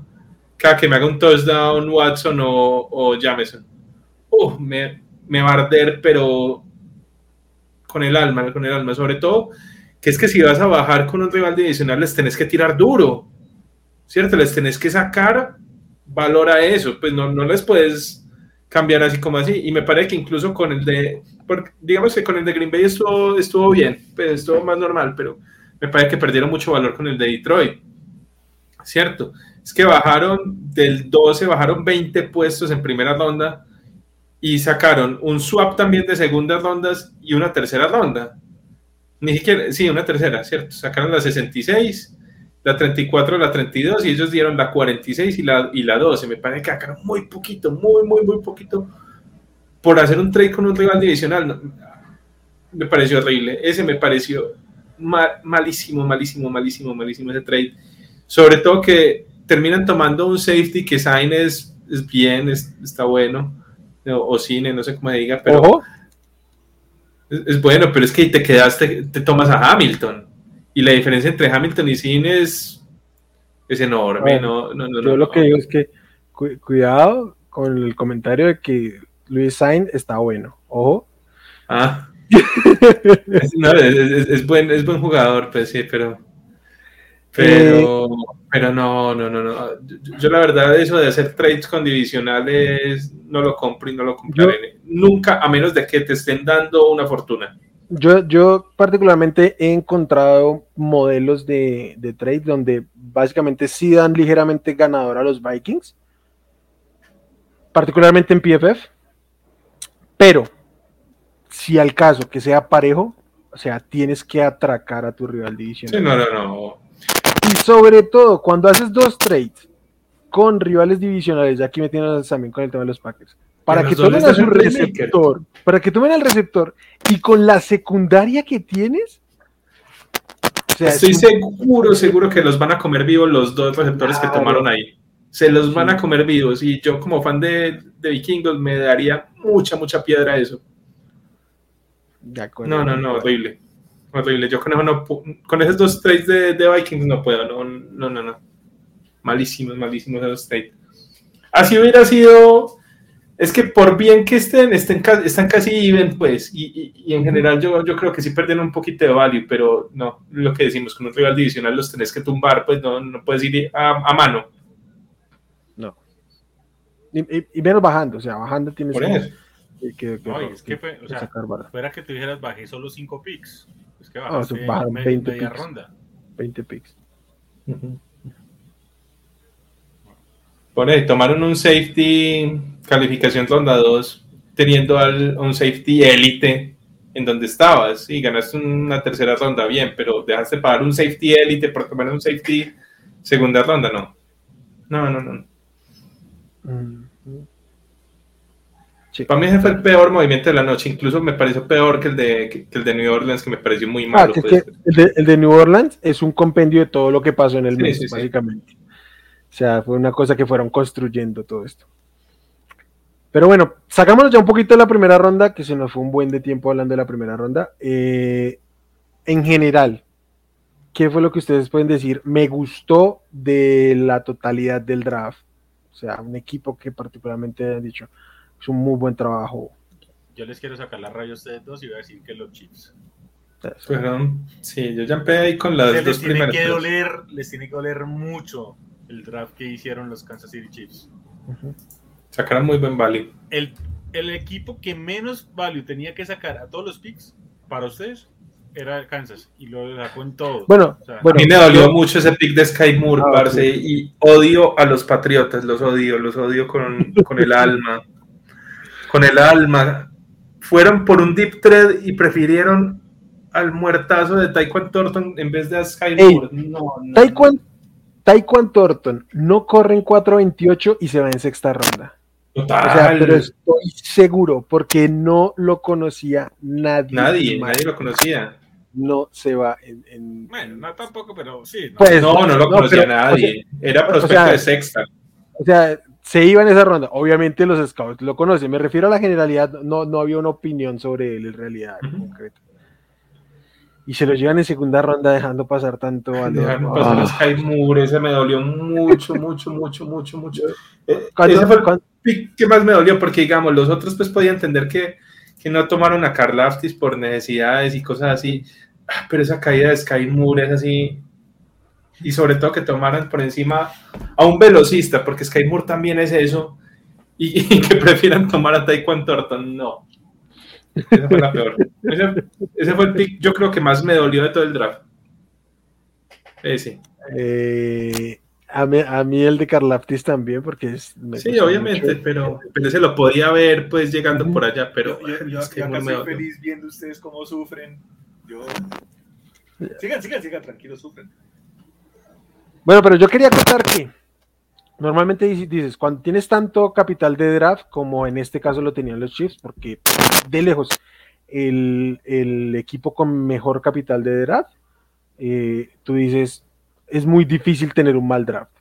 cada que me haga un touchdown Watson o, o Jameson. Uh, me, me va a arder, pero con el alma, con el alma. Sobre todo que es que si vas a bajar con un rival divisional les tenés que tirar duro, ¿cierto? Les tenés que sacar valor a eso, pues no, no les puedes cambiar así como así. Y me parece que incluso con el de, digamos que con el de Green Bay estuvo, estuvo bien, pues estuvo más normal, pero me parece que perdieron mucho valor con el de Detroit, ¿cierto? Es que bajaron del 12, bajaron 20 puestos en primera ronda y sacaron un swap también de segundas rondas y una tercera ronda. Ni siquiera, sí, una tercera, ¿cierto? Sacaron la 66, la 34, la 32 y ellos dieron la 46 y la, y la 12. Me parece que sacaron muy poquito, muy, muy, muy poquito por hacer un trade con un rival divisional. Me pareció horrible. Ese me pareció ma- malísimo, malísimo, malísimo, malísimo ese trade. Sobre todo que terminan tomando un safety que Sign es, es bien, es- está bueno, o, o cine, no sé cómo diga, pero Ojo, es, es bueno, pero es que te quedaste, te tomas a Hamilton. Y la diferencia entre Hamilton y Cine es, es enorme. Bueno, no, no, no, yo lo que digo es que cu- cuidado con el comentario de que Luis Sainz está bueno. Ojo. Ah. No, es buen, es buen jugador, pues sí, pero. Pero, pero no, no, no, no. Yo, yo la verdad, eso de hacer trades con divisionales, no lo compro y no lo compraré. Nunca, a menos de que te estén dando una fortuna. Yo, yo particularmente he encontrado modelos de, de trade donde básicamente sí dan ligeramente ganador a los Vikings, particularmente en PFF, pero si al caso que sea parejo, o sea, tienes que atracar a tu rival divisional. Sí, no, no, no. Y sobre todo, cuando haces dos trades con rivales divisionales, ya aquí me tienes también con el tema de los Packers, para que tomen a su receptor, para que tomen al receptor y con la secundaria que tienes. Estoy seguro, seguro que los van a comer vivos los dos receptores que tomaron ahí. Se los van a comer vivos y yo como fan de, de Vikingos me daría mucha, mucha piedra eso. no, no, no, horrible. Horrible. Yo con, eso no, con esos dos trades de, de, Vikings no puedo. No, no, no, no. Malísimos, malísimos esos trades. Así hubiera sido es que por bien que estén, estén están casi even, pues, y, y, en general yo, yo creo que sí pierden un poquito de value, pero no, lo que decimos, con un rival divisional los tenés que tumbar, pues no, no puedes ir a, a mano. No. Y, y, menos bajando, o sea, bajando tienes por eso. Que, que, no, es que, fue, o sea, fuera que tú dijeras bajé solo 5 picks, es que bajaste no, 20 media picks, ronda. 20 picks. Uh -huh. Por ahí, tomaron un safety calificación ronda 2, teniendo al, un safety élite en donde estabas y ganaste una tercera ronda, bien, pero dejaste pagar un safety élite por tomar un safety segunda ronda, no. No, no, no. Para mí ese fue el peor movimiento de la noche, incluso me pareció peor que el de, que, el de New Orleans, que me pareció muy ah, malo. pues. el, de, el, de, New Orleans es un compendio de todo lo que pasó en el sí, mes, sí, básicamente. Sí. O sea, fue una cosa que fueron construyendo todo esto. Pero bueno, sacámonos ya un poquito de la primera ronda, que se nos fue un buen de tiempo hablando de la primera ronda. Eh, en general, ¿qué fue lo que ustedes pueden decir? Me gustó de la totalidad del draft. O sea, un equipo que particularmente han dicho, es un muy buen trabajo. Yo les quiero sacar la raya a ustedes dos y voy a decir que los chips. Perdón, sí, yo ya empecé ahí con las les dos tiene Que doler, les tiene que doler mucho el draft que hicieron los Kansas City Chiefs. Uh -huh. Sacaron muy buen value. El, el, equipo que menos value tenía que sacar a todos los picks para ustedes era Kansas y lo sacó en todo. Bueno, o sea, bueno a mí me dolió mucho ese pick de Sky Moore, ah, parce, y odio a los Patriotas, los odio, los odio con, con el alma. Con el alma. Fueron por un deep thread y prefirieron al muertazo de Taekwondo Thornton en vez de a Sky Moore. No, no. Taekwondo Taekwon Thornton no corre en 4.28 y se va en sexta ronda. Total. O sea, pero estoy seguro porque no lo conocía nadie. Nadie, nadie lo conocía. No se va en. en... Bueno, no tampoco, pero sí. No, pues, no, no, lo no, conocía pero, nadie. O sea, Era prospecto o sea, de sexta. O sea, se iba en esa ronda. Obviamente los scouts lo conocen. Me refiero a la generalidad, no, no había una opinión sobre él en realidad uh -huh. concreta y se lo llevan en segunda ronda dejando pasar tanto a Dejando pasar a Sky Moore, ese me dolió mucho, mucho, mucho, mucho, mucho. ¿Cuándo, ese fue el pick que más me dolió, porque digamos, los otros pues podía entender que, que no tomaron a Carl Aftis por necesidades y cosas así, ah, pero esa caída de Sky Moore es así, y sobre todo que tomaran por encima a un velocista, porque Sky Moore también es eso, y, y que prefieran tomar a Taekwondo Thornton, no. Esa fue la peor. Ese, ese, fue el pick, yo creo que más me dolió de todo el draft. Ese. Eh, a, mí, a mí el de Carlaptis también, porque es. sí, obviamente, pero, pero ese lo podía ver pues llegando por allá, pero. Yo, yo, yo es que acá estoy feliz viendo ustedes cómo sufren. Yo... Sigan, sigan, sigan, tranquilos, sufren. Bueno, pero yo quería contar que normalmente dices, cuando tienes tanto capital de draft, como en este caso lo tenían los Chiefs, porque de lejos el, equipo con mejor capital de draft, eh, tú dices, es muy difícil tener un mal draft.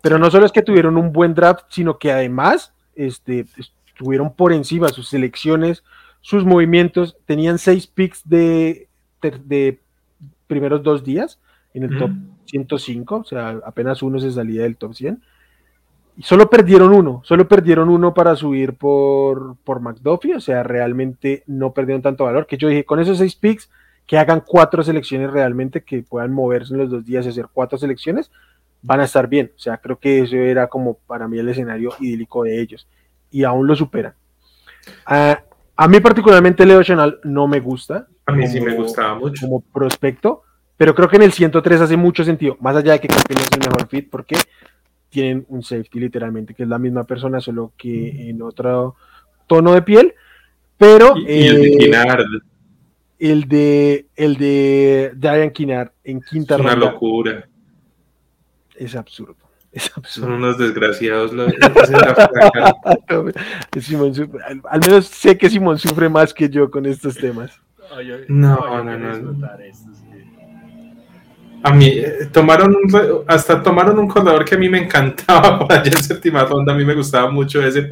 Pero no solo es que tuvieron un buen draft, sino que además este, estuvieron por encima sus selecciones, sus movimientos, tenían seis picks de, primeros dos días en el top 105, o sea, apenas uno se salía del top 100. Y solo perdieron uno, solo perdieron uno para subir por, por McDuffie, o sea, realmente no perdieron tanto valor, que yo dije, con esos seis picks, que hagan cuatro selecciones realmente, que puedan moverse en los dos días y hacer cuatro selecciones, van a estar bien. O sea, creo que eso era como para mí el escenario idílico de ellos. Y aún lo superan. Uh, a mí particularmente Leo Chanel no me gusta. A mí como, sí me gustaba mucho. Como prospecto. Pero creo que en el 103 hace mucho sentido, más allá de que creo que no es el mejor fit, porque tienen un safety literalmente, que es la misma persona, solo que en otro tono de piel. Pero. Y, y el de Kinnard. Eh, el de, el de Diane Kinnard en quinta es ronda. Una locura. Es absurdo. Son unos desgraciados. Los, al, menos sé que Simón sufre más que yo con estos temas. no, no, no. A mí, eh, tomaron hasta tomaron un corredor que a mí me encantaba para allá en séptima ronda. A mí me gustaba mucho ese.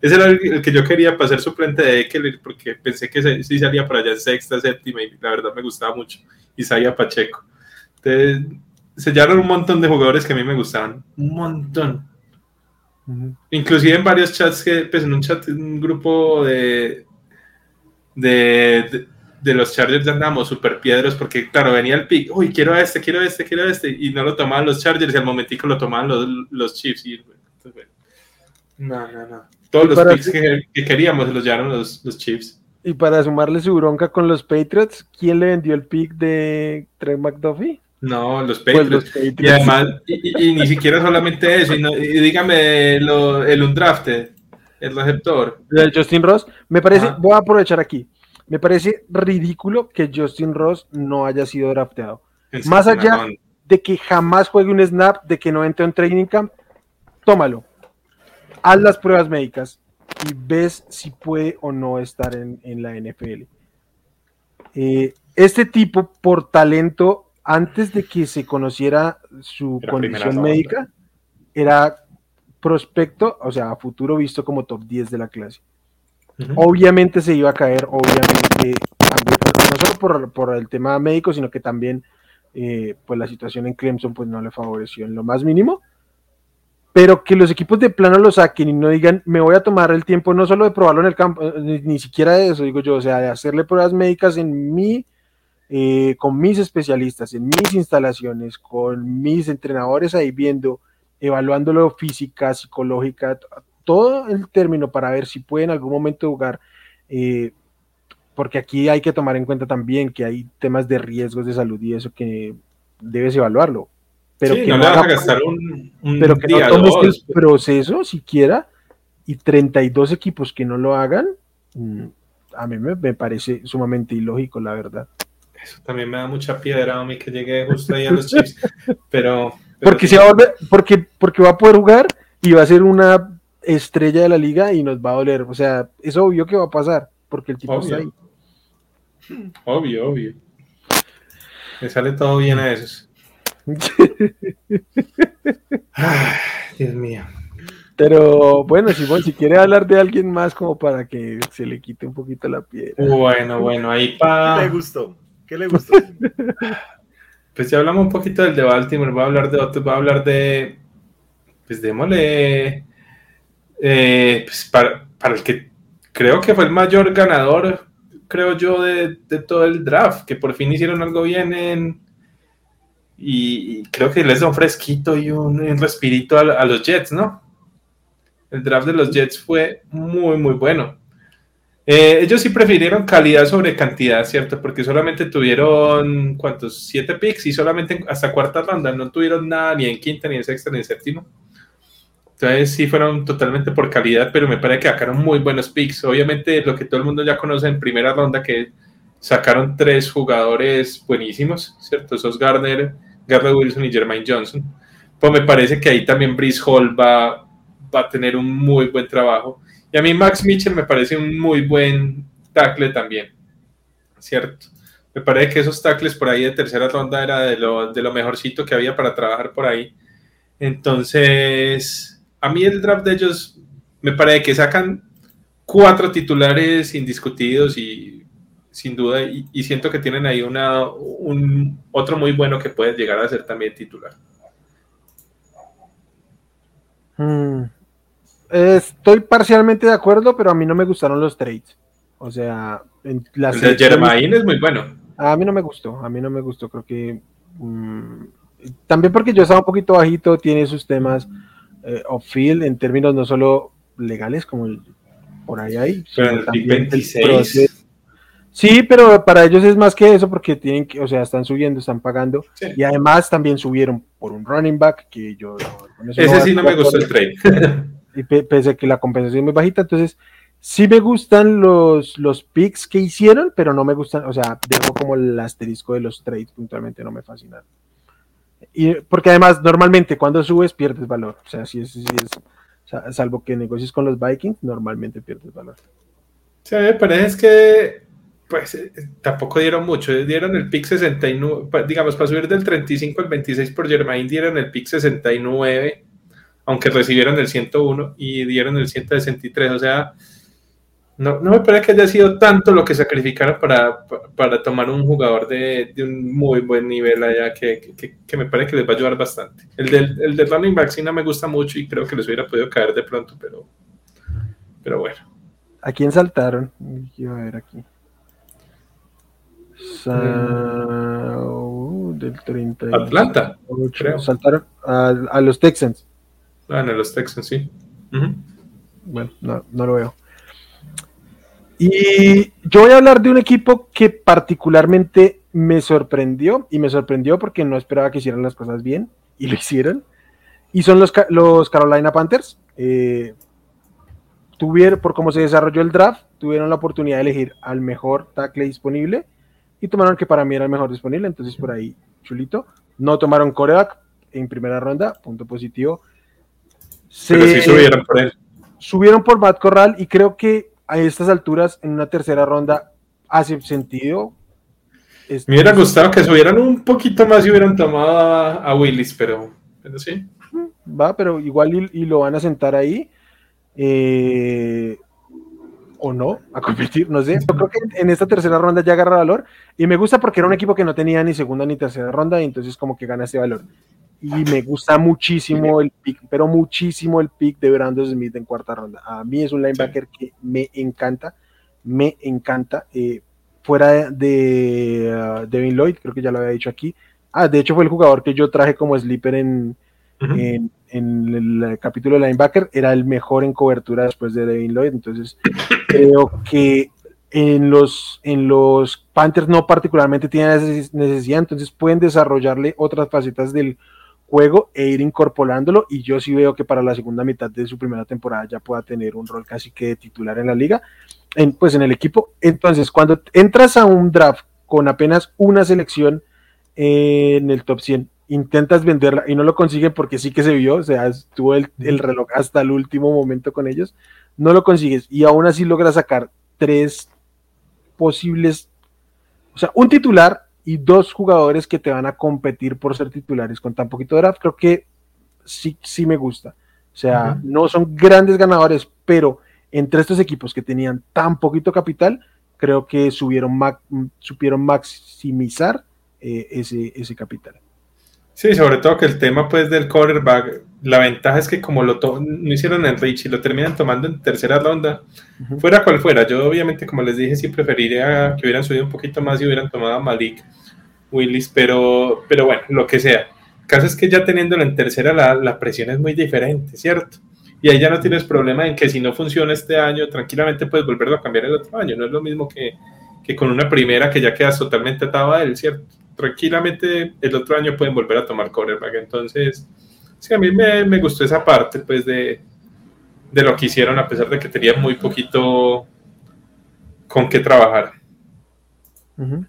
Ese era el, que yo quería para ser suplente de Eckler porque pensé que sí salía para allá en sexta, séptima y la verdad me gustaba mucho. Isaiah Pacheco. Entonces, sellaron un montón de jugadores que a mí me gustaban. Un montón. Inclusive en varios chats que, pues en un chat, un grupo de, de, de, los Chargers andamos super piedros porque, claro, venía el pick, uy, quiero este, quiero este, quiero este, y no lo tomaban los Chargers y al momentico lo tomaban los, los Chiefs. Y, no, no, no. Todos los picks que, que, queríamos los llevaron los, los Chiefs. Y para sumarle su bronca con los Patriots, ¿quién le vendió el pick de Trey McDuffie? No, los pues Patriots. Y además, y, ni siquiera solamente eso, y, dígame el undrafted, el receptor. El Justin Ross, me parece, voy a aprovechar aquí, me parece ridículo que Justin Ross no haya sido drafteado. Más allá de que jamás juegue un snap, de que no entre en training camp, tómalo. Haz las pruebas médicas y ves si puede o no estar en, la NFL. Eh, este tipo, por talento, antes de que se conociera su condición médica, era prospecto, o sea, a futuro visto como top 10 de la clase. Obviamente se iba a caer, obviamente, no solo por, el tema médico, sino que también eh, pues la situación en Clemson pues no le favoreció en lo más mínimo. Pero que los equipos de plano lo saquen y no digan, me voy a tomar el tiempo no solo de probarlo en el campo, eh, ni, ni siquiera de eso, digo yo, o sea, de hacerle pruebas médicas en mi eh, con mis especialistas, en mis instalaciones, con mis entrenadores ahí viendo, evaluándolo física, psicológica, todo el término para ver si puede en algún momento jugar. Eh, porque aquí hay que tomar en cuenta también que hay temas de riesgos de salud y eso que debes evaluarlo. Pero que no, gastar un, pero que no tomes el proceso siquiera y 32 equipos que no lo hagan, mm, a mí me parece sumamente ilógico, la verdad. Eso también me da mucha piedra a mí que llegue justo ahí a los Chiefs. Pero. porque, se va a porque, porque va a poder jugar y va a ser una estrella de la liga y nos va a doler. O sea, es obvio que va a pasar porque el tipo está ahí. Obvio, obvio. Me sale todo bien a esos. Dios mío. Pero bueno, Simón, si quiere hablar de alguien más como para que se le quite un poquito la piedra. Bueno, bueno, ahí para. Me gustó. ¿Qué le gustó? pues ya hablamos un poquito del de Baltimore, voy a hablar de otro, voy a hablar de, pues démosle, eh, pues para, el que creo que fue el mayor ganador, creo yo, de, todo el draft, que por fin hicieron algo bien en, y, creo que les da un fresquito y un, respirito a los Jets, ¿no? El draft de los Jets fue muy, muy bueno. Eh, ellos sí prefirieron calidad sobre cantidad, ¿cierto? Porque solamente tuvieron, ¿cuántos? Siete picks y solamente hasta cuarta ronda. No tuvieron nada ni en quinta, ni en sexta, ni en séptimo. Entonces sí fueron totalmente por calidad, pero me parece que sacaron muy buenos picks. Obviamente lo que todo el mundo ya conoce en primera ronda, que sacaron tres jugadores buenísimos, ¿cierto? Esos Garner, Garner Wilson y Jermaine Johnson. Pues me parece que ahí también Brice Hall va, va a tener un muy buen trabajo. Y a mí Max Mitchell me parece un muy buen tackle también, ¿cierto? Me parece que esos tackles por ahí de tercera ronda era de lo, de lo mejorcito que había para trabajar por ahí. Entonces, a mí el draft de ellos me parece que sacan cuatro titulares indiscutidos y sin duda, y, siento que tienen ahí una, un otro muy bueno que puede llegar a ser también titular. Hmm. Estoy parcialmente de acuerdo, pero a mí no me gustaron los trades. O sea, en la el de Jermaine es muy bueno. A mí no me gustó, a mí no me gustó, creo que mm, también porque yo estaba un poquito bajito, tiene sus temas eh, off-field en términos no solo legales como por ahí hay, pero el 26. Sí, pero para ellos es más que eso porque tienen que, o sea, están subiendo, están pagando y además también subieron por un running back que yo... Ese sí no me gustó el trade. y pese a que la compensación es muy bajita, entonces sí me gustan los, los picks que hicieron, pero no me gustan, o sea, dejo como el asterisco de los trades puntualmente, no me fascinan. Y, porque además, normalmente cuando subes pierdes valor. O sea, si es, si es salvo que negocies con los Vikings, normalmente pierdes valor. Sí, me parece que pues eh, tampoco dieron mucho, dieron el pick 69, digamos, para subir del 35 al 26 por Germain, dieron el pick 69, aunque recibieron el 101 y dieron el 163, o sea, no, no me parece que haya sido tanto lo que sacrificaron para, para tomar un jugador de, de, un muy buen nivel allá que, que, que, me parece que les va a ayudar bastante. El del, el de running back sí no me gusta mucho y creo que les hubiera podido caer de pronto, pero, pero bueno. ¿A quién saltaron? Quiero ver aquí. Uh, del 30. Atlanta. Creo. Saltaron a, a, los Texans. Ah, en los Texans, sí. Uh -huh. Bueno, no, no lo veo. Y yo voy a hablar de un equipo que particularmente me sorprendió, y me sorprendió porque no esperaba que hicieran las cosas bien, y lo hicieron, y son los, los Carolina Panthers. Eh, tuvieron, por cómo se desarrolló el draft, tuvieron la oportunidad de elegir al mejor tackle disponible, y tomaron que para mí era el mejor disponible, entonces por ahí, chulito. No tomaron coreback en primera ronda, punto positivo. Se, Pero sí subieron por él. Subieron por Matt Corral, y creo que a estas alturas, en una tercera ronda, hace sentido. Este, Me hubiera gustado que subieran un poquito más y hubieran tomado a, Willis, pero, pero, sí. Va, pero igual y, y lo van a sentar ahí. Eh, o no, a competir, no sé. Yo creo que en esta tercera ronda ya agarra valor. Y me gusta porque era un equipo que no tenía ni segunda ni tercera ronda, y entonces como que gana ese valor. Y me gusta muchísimo el pick, pero muchísimo el pick de Brandon Smith en cuarta ronda. A mí es un linebacker que me encanta, me encanta. Eh, fuera de uh, Devin Lloyd, creo que ya lo había dicho aquí. Ah, de hecho fue el jugador que yo traje como sleeper en, uh -huh. en, en, el capítulo de linebacker. Era el mejor en cobertura después de Devin Lloyd. Entonces creo que en los, en los Panthers no particularmente tienen necesidad, entonces pueden desarrollarle otras facetas del juego e ir incorporándolo y yo sí veo que para la segunda mitad de su primera temporada ya pueda tener un rol casi que de titular en la liga, en, pues en el equipo. Entonces, cuando entras a un draft con apenas una selección eh, en el top 100, intentas venderla y no lo consiguen porque sí que se vio, o sea, estuvo el, el reloj hasta el último momento con ellos, no lo consigues y aún así logras sacar tres posibles, o sea, un titular y dos jugadores que te van a competir por ser titulares con tan poquito draft, creo que sí, sí me gusta. O sea, uh -huh. no son grandes ganadores, pero entre estos equipos que tenían tan poquito capital, creo que subieron, supieron maximizar eh, ese, ese capital. Sí, sobre todo que el tema pues del quarterback, la ventaja es que como lo no hicieron en Rich y lo terminan tomando en tercera ronda, uh -huh. fuera cual fuera, yo obviamente como les dije sí preferiría que hubieran subido un poquito más y hubieran tomado a Malik Willis, pero, pero bueno, lo que sea. El caso es que ya teniéndolo en tercera la, la presión es muy diferente, ¿cierto? Y ahí ya no tienes problema en que si no funciona este año, tranquilamente puedes volverlo a cambiar el otro año, no es lo mismo que, que con una primera que ya quedas totalmente atado a él, ¿cierto? tranquilamente el otro año pueden volver a tomar quarterback. Entonces, sí, a mí me, me gustó esa parte pues de, de, lo que hicieron, a pesar de que tenía muy poquito con qué trabajar. Uh -huh.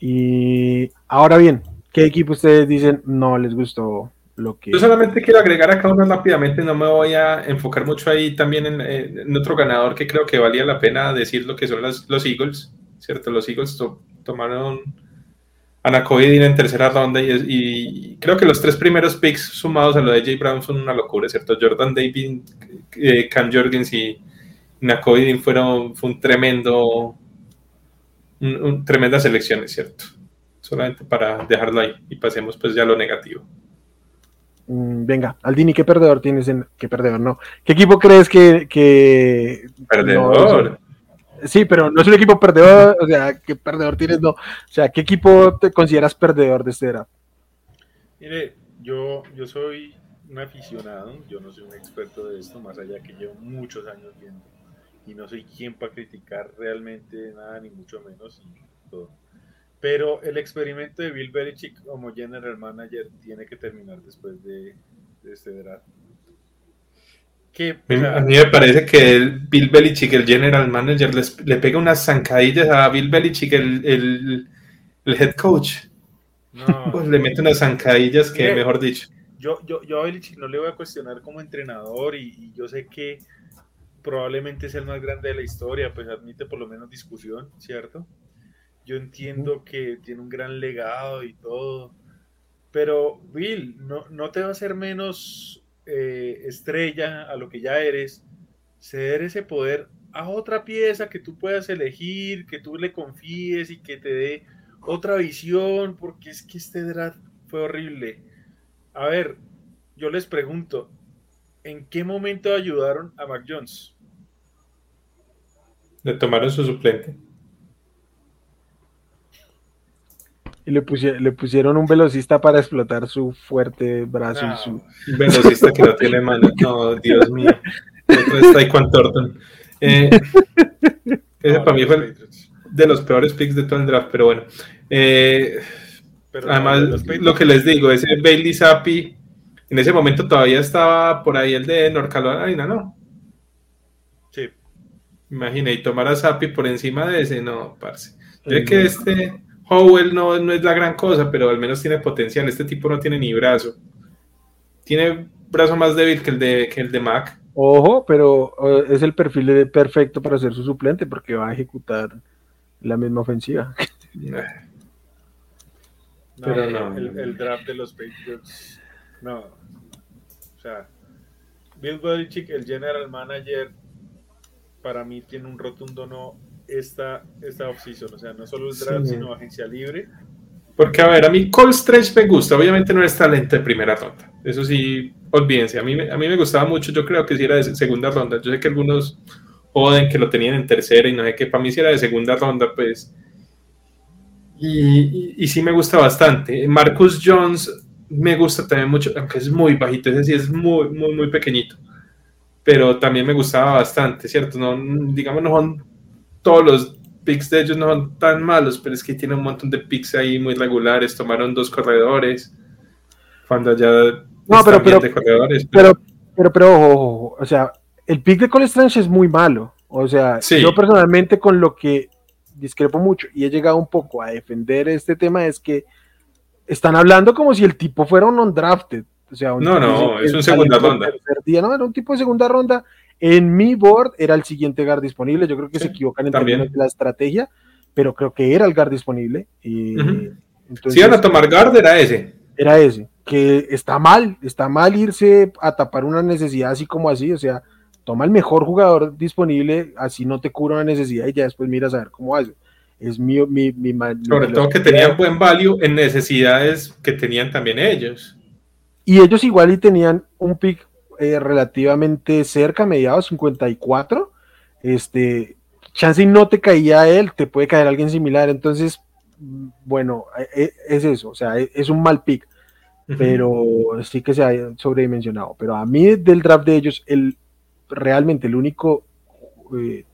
Y ahora bien, ¿qué equipo ustedes dicen no les gustó lo que... Yo solamente quiero agregar acá uno rápidamente, no me voy a enfocar mucho ahí también en, en otro ganador que creo que valía la pena decir lo que son los, los Eagles, ¿cierto? Los Eagles to tomaron a Nakobe en tercera ronda y, y, creo que los tres primeros picks sumados a lo de Jay Brown son una locura, ¿cierto? Jordan David, eh, Cam Jorgens y Nakobe fueron fue un tremendo un, un, tremendas selecciones, ¿cierto? Solamente para dejarlo ahí y pasemos pues ya a lo negativo. Mm, venga, Aldini, ¿qué perdedor tienes en qué perdedor? No, ¿qué equipo crees que, que perdedor? No, Sí, pero no es un equipo perdedor, o sea, ¿qué perdedor tienes? No. O sea, ¿qué equipo te consideras perdedor de este draft? Mire, yo, yo soy un aficionado, yo no soy un experto de esto, más allá que llevo muchos años viendo, y no soy quien para criticar realmente nada, ni mucho menos, y todo. Pero el experimento de Bill Belichick como general manager tiene que terminar después de, de este draft. Que, a mí me parece que el Bill Belichick, el general manager, les, le pega unas zancadillas a Bill Belichick, el, el, el head coach. No. Pues le mete unas zancadillas que, mejor dicho. Yo, yo, yo a Belichick no le voy a cuestionar como entrenador y, yo sé que probablemente es el más grande de la historia, pues admite por lo menos discusión, ¿cierto? Yo entiendo que tiene un gran legado y todo, pero Bill, no, no te va a hacer menos eh, estrella a lo que ya eres, ceder ese poder a otra pieza que tú puedas elegir, que tú le confíes y que te dé otra visión, porque es que este draft fue horrible. A ver, yo les pregunto, ¿en qué momento ayudaron a Mac Jones? Le tomaron su suplente. Y le, le pusieron un velocista para explotar su fuerte brazo y su. Un velocista que no tiene mano. No, Dios mío. Otro es Thornton. Eh, ese para mí fue de los peores picks de todo el draft, pero bueno. Eh, además, lo que les digo, ese Bailey Zappi, en ese momento todavía estaba por ahí el de North Carolina, ¿no? Sí. Imagina, y tomar a Zappi por encima de ese, no, parce. Yo que este Howell no, no es la gran cosa, pero al menos tiene potencial. Este tipo no tiene ni brazo. Tiene brazo más débil que el de, que el de Mac. Ojo, pero eh, es el perfil perfecto para ser su suplente porque va a ejecutar la misma ofensiva. pero no, el, draft de los Patriots, no. O sea, Bill Belichick, el general manager, para mí tiene un rotundo no esta, esta offseason. O sea, no solo el draft, sino agencia libre. Porque, a ver, a mí Cole Strange me gusta. Obviamente no es talento de primera ronda. Eso sí, olvídense. A mí, a mí me gustaba mucho. Yo creo que si era de segunda ronda. Yo sé que algunos joden que lo tenían en tercera y no sé qué. Para mí si era de segunda ronda, pues... Y, y, sí me gusta bastante. Marcus Jones me gusta también mucho, aunque es muy bajito. Ese sí es muy, muy, muy pequeñito. Pero también me gustaba bastante, ¿cierto? No, digamos, no son todos los picks de ellos no son tan malos, pero es que tiene un montón de picks ahí muy regulares. Tomaron dos corredores. Cuando ya no, pero, pero, corredores, pero, pero, pero, ojo, o sea, el pick de Cole Strange es muy malo. O sea, yo personalmente con lo que discrepo mucho y he llegado un poco a defender este tema es que están hablando como si el tipo fuera un undrafted. O sea, no, no, es un segunda ronda. Día, no, era un tipo de segunda ronda en mi board era el siguiente guard disponible. Yo creo que se equivocan en términos de la estrategia, pero creo que era el guard disponible. Y, si iban a tomar guard, era ese. Era ese. Que está mal, está mal irse a tapar una necesidad así como así. O sea, toma el mejor jugador disponible, así no te cubra una necesidad y ya después miras a ver cómo hace. Es mi, mi, mi, Sobre todo que tenían buen value en necesidades que tenían también ellos. Y ellos igual y tenían un pick eh, relativamente cerca, mediados 54. Este, chance no te caía él, te puede caer alguien similar. Entonces, bueno, e, e, es eso, o sea, e, es un mal pick, pero sí que se ha sobredimensionado. Pero a mí del draft de ellos, el realmente el único eh,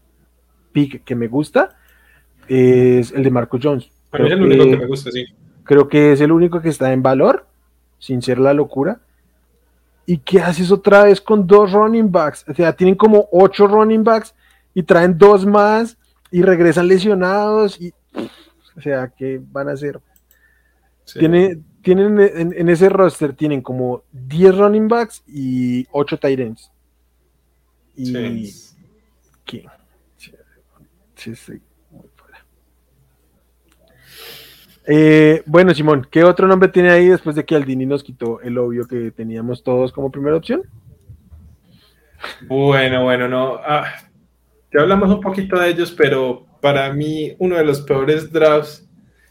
pick que me gusta es el de Marco Jones. Creo es el único que, que me gusta, sí. Creo que es el único que está en valor, sin ser la locura. ¿Y qué haces otra vez con dos running backs? O sea, tienen como ocho running backs y traen dos más y regresan lesionados. Y, o sea, ¿qué van a hacer? tienen en, ese roster tienen como 10 running backs y 8 tight ends. Y. Sí. ¿Qué? Sí, sí. Eh, bueno, Simón, ¿qué otro nombre tiene ahí después de que Aldini nos quitó el obvio que teníamos todos como primera opción? Bueno, bueno, no. Ah, ya hablamos un poquito de ellos, pero para mí uno de los peores drafts,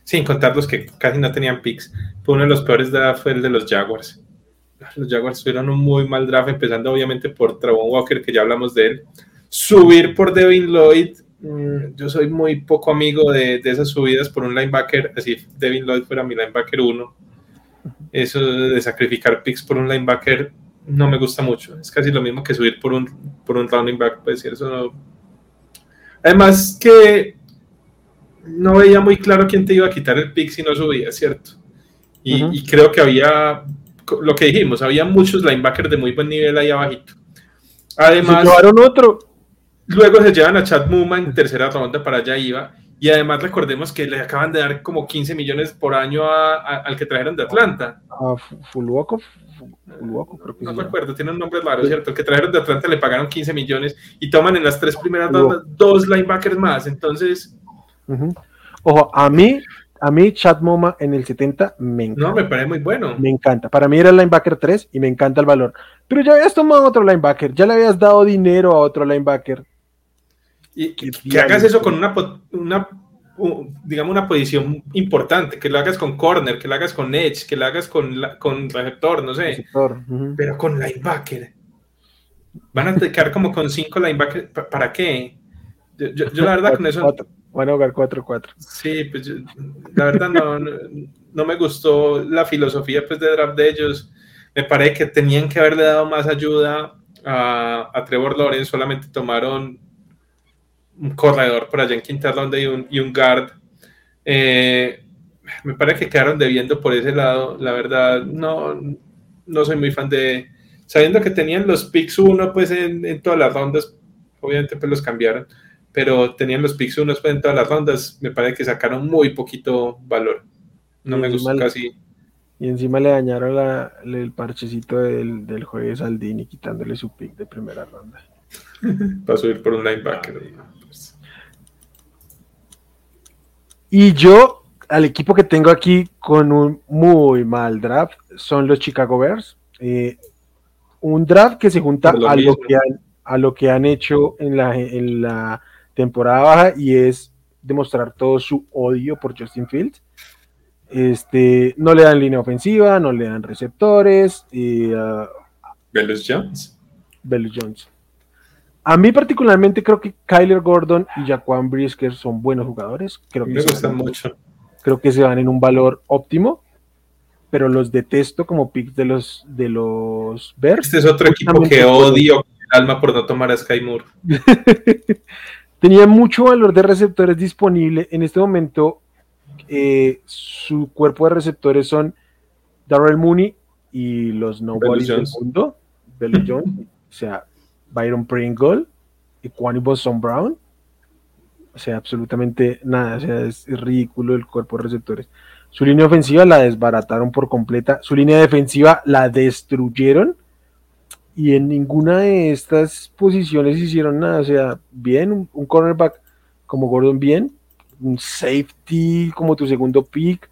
sin contar los que casi no tenían picks, fue uno de los peores drafts fue el de los Jaguars. Los Jaguars tuvieron un muy mal draft, empezando obviamente por Travon Walker, que ya hablamos de él. Subir por Devin Lloyd, Mm, yo soy muy poco amigo de, de, esas subidas por un linebacker, así Devin Lloyd fuera mi linebacker 1. Eso de sacrificar picks por un linebacker no me gusta mucho. Es casi lo mismo que subir por un, por un running back, pues eso no. Además que no veía muy claro quién te iba a quitar el pick si no subía, ¿cierto? Y, y creo que había, lo que dijimos, había muchos linebackers de muy buen nivel ahí abajito. Además, llevaron otro. Luego se llevan a Chad Muma en tercera ronda, para allá iba. Y además recordemos que le acaban de dar como 15 millones por año al que trajeron de Atlanta. A que No me acuerdo, tiene un nombre raro, ¿cierto? El que trajeron de Atlanta le pagaron 15 millones y toman en las tres primeras rondas dos linebackers más. Entonces. Ojo, a mí, a mí Chad Moma en el 70 me encanta. No, me parece muy bueno. Me encanta. Para mí era el linebacker 3 y me encanta el valor. Pero ya habías tomado otro linebacker, ya le habías dado dinero a otro linebacker. Y que, hagas eso con una, una digamos, una posición importante, que lo hagas con corner, que lo hagas con edge, que lo hagas con, con receptor, no sé. Pero con linebacker. Van a quedar como con cinco linebackers. ¿Para qué? Yo, la verdad con eso... Van a jugar 4-4. Sí, pues la verdad no, no, me gustó la filosofía pues, de draft de ellos. Me parece que tenían que haberle dado más ayuda a, a Trevor Lawrence, solamente tomaron un corredor por allá en quinta ronda y un, y un guard. Eh, me parece que quedaron debiendo por ese lado. La verdad, no, no soy muy fan de. Sabiendo que tenían los picks uno, pues en, en, todas las rondas, obviamente pues los cambiaron, pero tenían los picks uno pues, en todas las rondas, me parece que sacaron muy poquito valor. No me gustó casi. Y encima le dañaron la, el parchecito del, del jueves al Dini, quitándole su pick de primera ronda. Para subir por un linebacker. Y yo, al equipo que tengo aquí con un muy mal draft, son los Chicago Bears. Eh, un draft que se junta a lo que, han, a lo que han hecho en la, en la temporada baja y es demostrar todo su odio por Justin Fields. Este, no le dan línea ofensiva, no le dan receptores. Y, uh, Jones. Belus Jones. A mí particularmente creo que Kyler Gordon y Jaquan Brisker son buenos jugadores. Creo que Me gustan mucho. Creo que se van en un valor óptimo, pero los detesto como picks de los de los Bears. Este es otro equipo que odio el alma por no tomar a Sky Moore. Tenía mucho valor de receptores disponible. En este momento, eh, su cuerpo de receptores son Darrell Mooney y los Nobodies del mundo. Belly Jones. o sea, Byron Pringle y Kwani Boston Brown. O sea, absolutamente nada. O sea, es ridículo el cuerpo de receptores. Su línea ofensiva la desbarataron por completa. Su línea defensiva la destruyeron. Y en ninguna de estas posiciones hicieron nada. O sea, bien, un, cornerback como Gordon, bien. Un safety como tu segundo pick.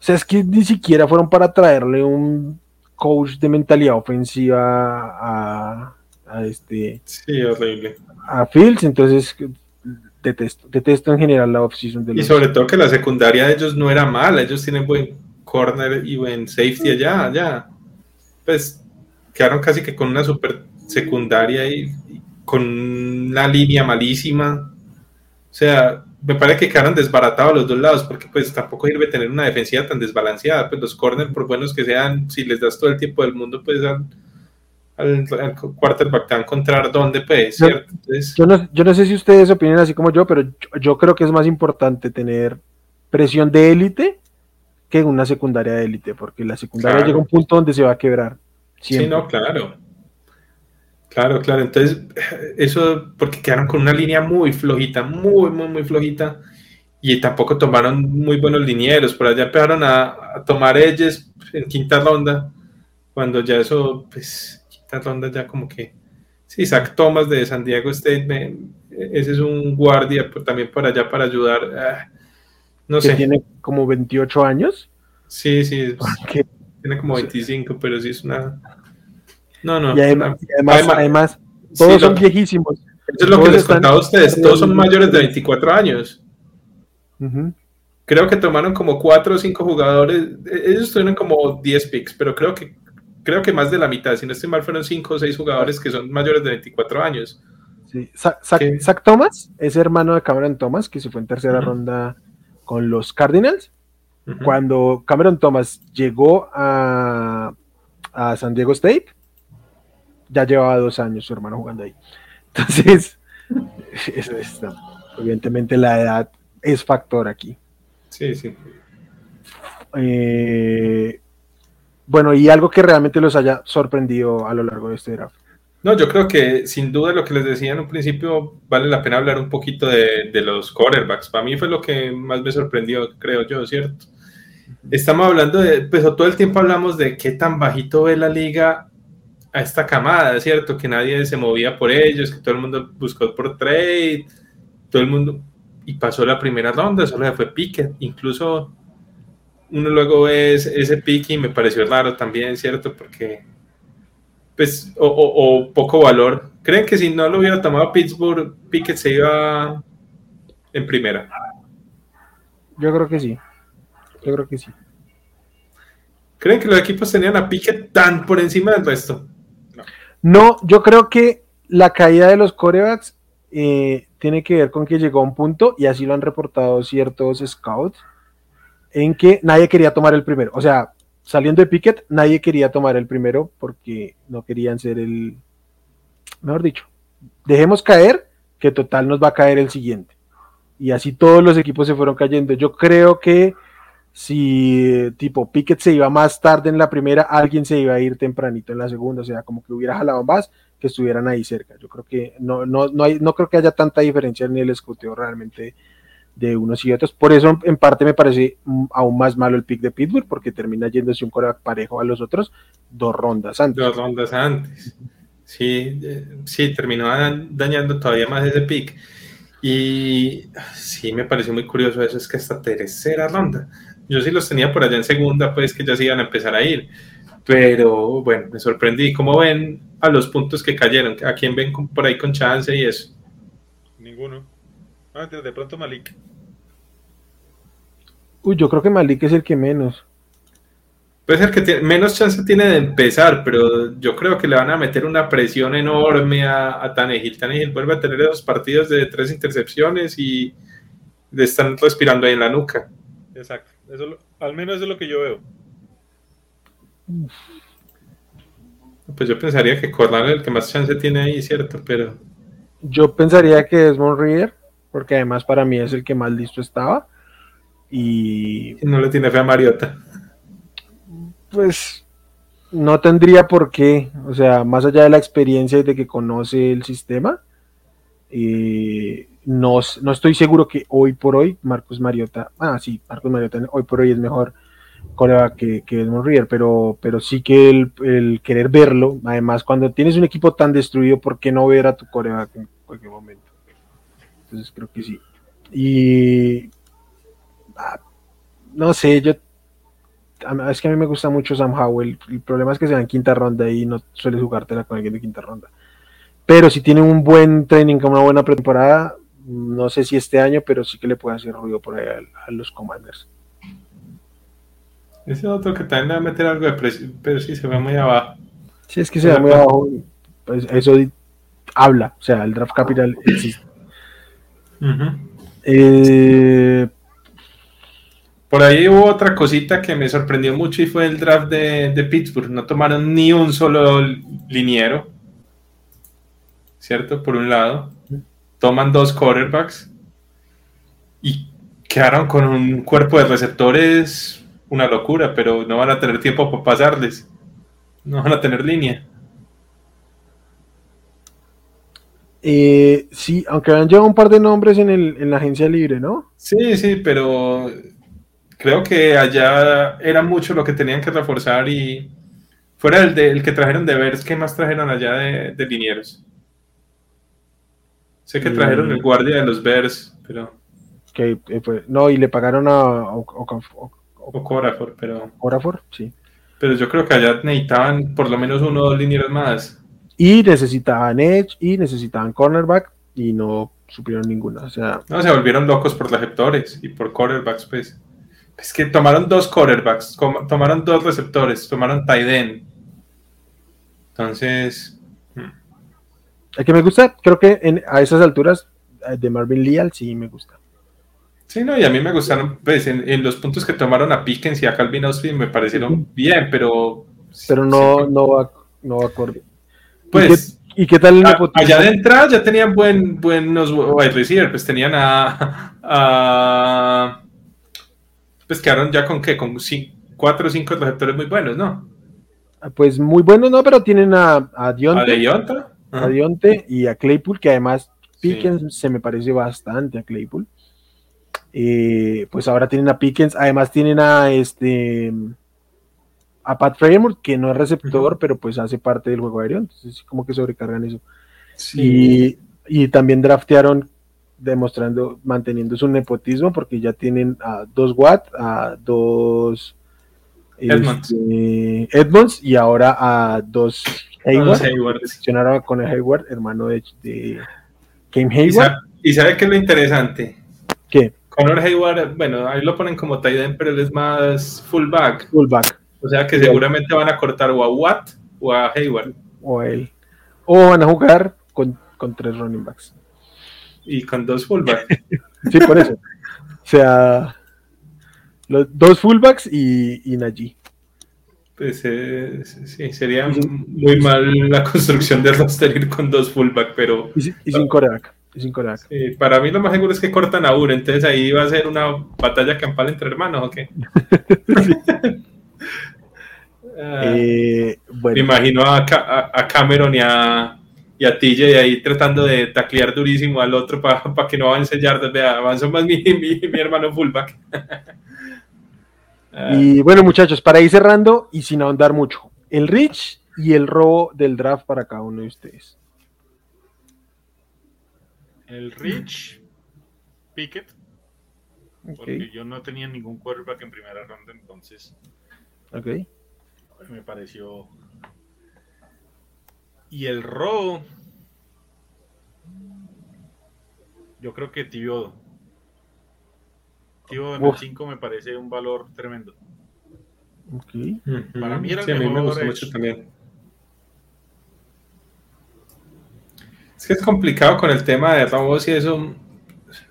O sea, es que ni siquiera fueron para traerle un coach de mentalidad ofensiva a, a este sí, horrible. a Fields, entonces detesto, detesto en general la offseason de los... Y sobre todo que la secundaria de ellos no era mala, ellos tienen buen corner y buen safety allá, allá. Pues quedaron casi que con una super secundaria y, con una línea malísima. O sea, me parece que quedaron desbaratados los dos lados, porque pues tampoco sirve tener una defensiva tan desbalanceada. Pues los corners, por buenos que sean, si les das todo el tiempo del mundo, pues al, quarterback te va a encontrar dónde, pues, ¿cierto? yo, no, yo no sé si ustedes opinan así como yo, pero yo, creo que es más importante tener presión de élite que una secundaria de élite, porque la secundaria llega a un punto donde se va a quebrar. Sí, no, claro. Claro, claro. Entonces, eso porque quedaron con una línea muy flojita, muy, muy, muy flojita. Y tampoco tomaron muy buenos linieros. Por allá empezaron a, a tomar ellos en quinta ronda. Cuando ya eso, pues, esta ronda ya como que, sí, Zach Thomas de San Diego State, ese es un guardia también para allá para ayudar. Ah, no sé. Tiene como 28 años. Sí, sí, tiene como 25, pero sí es una... No, no. Y además, además, todos son viejísimos. Eso es lo que les contaba a ustedes, todos son mayores de 24 años. Creo que tomaron como 4 o 5 jugadores, e-, ellos tuvieron como 10 picks, pero creo que creo que más de la mitad, si no estoy mal, fueron 5 o 6 jugadores que son mayores de 24 años. Sí. Zach, Thomas es hermano de Cameron Thomas, que se fue en tercera ronda con los Cardinals. Cuando Cameron Thomas llegó a, a, San Diego State, ya llevaba dos años su hermano jugando ahí. Entonces, evidentemente la edad es factor aquí. Sí, sí. Eh, bueno, y algo que realmente los haya sorprendido a lo largo de este draft. No, yo creo que sin duda lo que les decía en un principio vale la pena hablar un poquito de, los quarterbacks. Para mí fue lo que más me sorprendió, creo yo, ¿cierto? Estamos hablando de, pues todo el tiempo hablamos de qué tan bajito ve la liga a esta camada, ¿cierto? Que nadie se movía por ellos, que todo el mundo buscó por trade, todo el mundo, y pasó la primera ronda, solo fue pique, incluso uno luego ve ese pique y me pareció raro también, ¿cierto? Porque pues, o, poco valor. ¿Creen que si no lo hubiera tomado Pittsburgh, Pickett se iba en primera? Yo creo que sí. Yo creo que sí. ¿Creen que los equipos tenían a Pickett tan por encima del resto? No, no yo creo que la caída de los corebacks eh, tiene que ver con que llegó a un punto, y así lo han reportado ciertos scouts, en que nadie quería tomar el primero. O sea, saliendo de Pickett, nadie quería tomar el primero porque no querían ser el, mejor dicho, dejemos caer que total nos va a caer el siguiente. Y así todos los equipos se fueron cayendo. Yo creo que si tipo Pickett se iba más tarde en la primera, alguien se iba a ir tempranito en la segunda, o sea, como que hubiera jalado más que estuvieran ahí cerca. Yo creo que no, no, no, hay, no creo que haya tanta diferencia en el escruteo realmente de unos y otros. Por eso, en parte, me parece aún más malo el pick de Pittsburgh, porque termina yéndose un coreback parejo a los otros dos rondas antes. Dos rondas antes. Sí, eh, sí, terminó dañando todavía más ese pick. Y sí, me pareció muy curioso eso, es que esta tercera ronda, yo sí los tenía por allá en segunda, pues que ya se iban a empezar a ir. Pero bueno, me sorprendí. ¿Cómo ven a los puntos que cayeron? ¿A quién ven por ahí con chance y eso? Ninguno. Ah, de pronto Malik. Uy, yo creo que Malik es el que menos. Puede ser que menos chance tiene de empezar, pero yo creo que le van a meter una presión enorme a, a Tanegil. Tanegil vuelve a tener esos partidos de tres intercepciones y le están respirando ahí en la nuca. Exacto. Eso, al menos eso es lo que yo veo. Pues yo pensaría que Corral es el que más chance tiene ahí, ¿cierto? Pero. Yo pensaría que es Reader, porque además para mí es el que más listo estaba. Y. No le tiene fe a Mariota. Pues no tendría por qué. O sea, más allá de la experiencia y de que conoce el sistema, eh, no, no, estoy seguro que hoy por hoy Marcus Mariota. Ah, sí, Marcus Mariota hoy por hoy es mejor coreback que, que Edmund pero, pero sí que el, querer verlo, además, cuando tienes un equipo tan destruido, ¿por qué no ver a tu coreback en cualquier momento? Entonces creo que sí. Y no sé, yo es que a mí me gusta mucho Sam Howell. El problema es que se en quinta ronda y no suele jugártela con alguien de quinta ronda. Pero si tiene un buen training, una buena pretemporada, no sé si este año, pero sí que le puede hacer ruido por ahí a, los Commanders. Ese otro que también va a meter algo de precio, pero sí se ve muy abajo. Sí, es que se ve muy abajo. Pues eso habla, o sea, el draft capital existe. Eh, por ahí hubo otra cosita que me sorprendió mucho y fue el draft de, Pittsburgh. No tomaron ni un solo liniero. ¿Cierto? Por un lado. Toman dos quarterbacks. Y quedaron con un cuerpo de receptores una locura, pero no van a tener tiempo para pasarles. No van a tener línea. Eh, sí, aunque han llevado un par de nombres en, el, en la agencia libre, ¿no? Sí, sí, pero creo que allá era mucho lo que tenían que reforzar y fuera el, de, que trajeron de Bears, ¿qué más trajeron allá de, de linieros? Sé que trajeron el mm. guardia de los Bears, pero... Que, eh, no, y le pagaron a Ocorafor, pero... Ocorafor, sí. Pero yo creo que allá necesitaban por lo menos uno o dos linieros más. Y necesitaban Edge, y necesitaban cornerback, y no supieron ninguna. O sea... No, se volvieron locos por receptores y por cornerbacks, pues. Es que tomaron dos quarterbacks, tomaron dos receptores, tomaron Taiden. Entonces. Hmm. El que me gusta, creo que a esas alturas eh, de Marvin Leal sí me gusta. Sí, no, y a mí me gustaron, pues en, los puntos que tomaron a Pickens y a Calvin Austin me parecieron bien, pero. Pero no, no va, no va acorde. Pues. ¿Y qué, tal Allá de entrada ya tenían buen, buenos wide receivers, pues tenían a pues quedaron ya con qué, con cuatro o cinco receptores muy buenos, ¿no? Pues muy buenos, no, pero tienen a, a ¿A Dionte, a Ajá. Dionte y a Claypool, que además Sí. Pickens se me parece bastante a Claypool. Eh, pues ahora tienen a Pickens, además tienen a este a Pat Fremont, que no es receptor, pero pues hace parte del juego aéreo, entonces como que sobrecargan eso. Sí. Y, y también draftearon demostrando, manteniendo su nepotismo, porque ya tienen a dos Watt, a dos Edmonds. este, Edmonds y ahora a dos Hayward. Hayward. Seleccionaron con el Hayward, hermano de, de Cam ¿Y Hayward. sabe, y sabe qué es lo interesante? ¿Qué? Conor Hayward, bueno, ahí lo ponen como tight end, pero él es más fullback. Fullback. O sea que Sí. seguramente van a cortar o a Watt o a Hayward. O él. O van a jugar con, con tres running backs. Y con dos fullback. Sí, por eso. o sea, los dos fullbacks y, y Najee. Pues eh, sí, sería muy mal la construcción de roster ir con dos fullback, pero Y, y sin coreback. Y sin eh, para mí lo más seguro es que cortan a Ur, entonces ahí va a ser una batalla campal entre hermanos, ¿o qué? Ah, Eh, Me imagino a, a- a Cameron y a, y a TJ ahí tratando de taclear durísimo al otro para que no avance yardas. Vea, avanzó más mi, mi, mi hermano fullback. Ah, y bueno, muchachos, para ir cerrando y sin ahondar mucho, el Rich y el robo del draft para cada uno de ustedes. El Rich Pickett, porque yo no tenía ningún quarterback en primera ronda, entonces ok. Me pareció. Y el robo, yo creo que Tibiodo. Tibiodo en el Uf. 5 me parece un valor tremendo. ok. ujú. para mí era el Sí, a mí me mejor gustó edge. mucho también. Es que es complicado con el tema de robos y eso,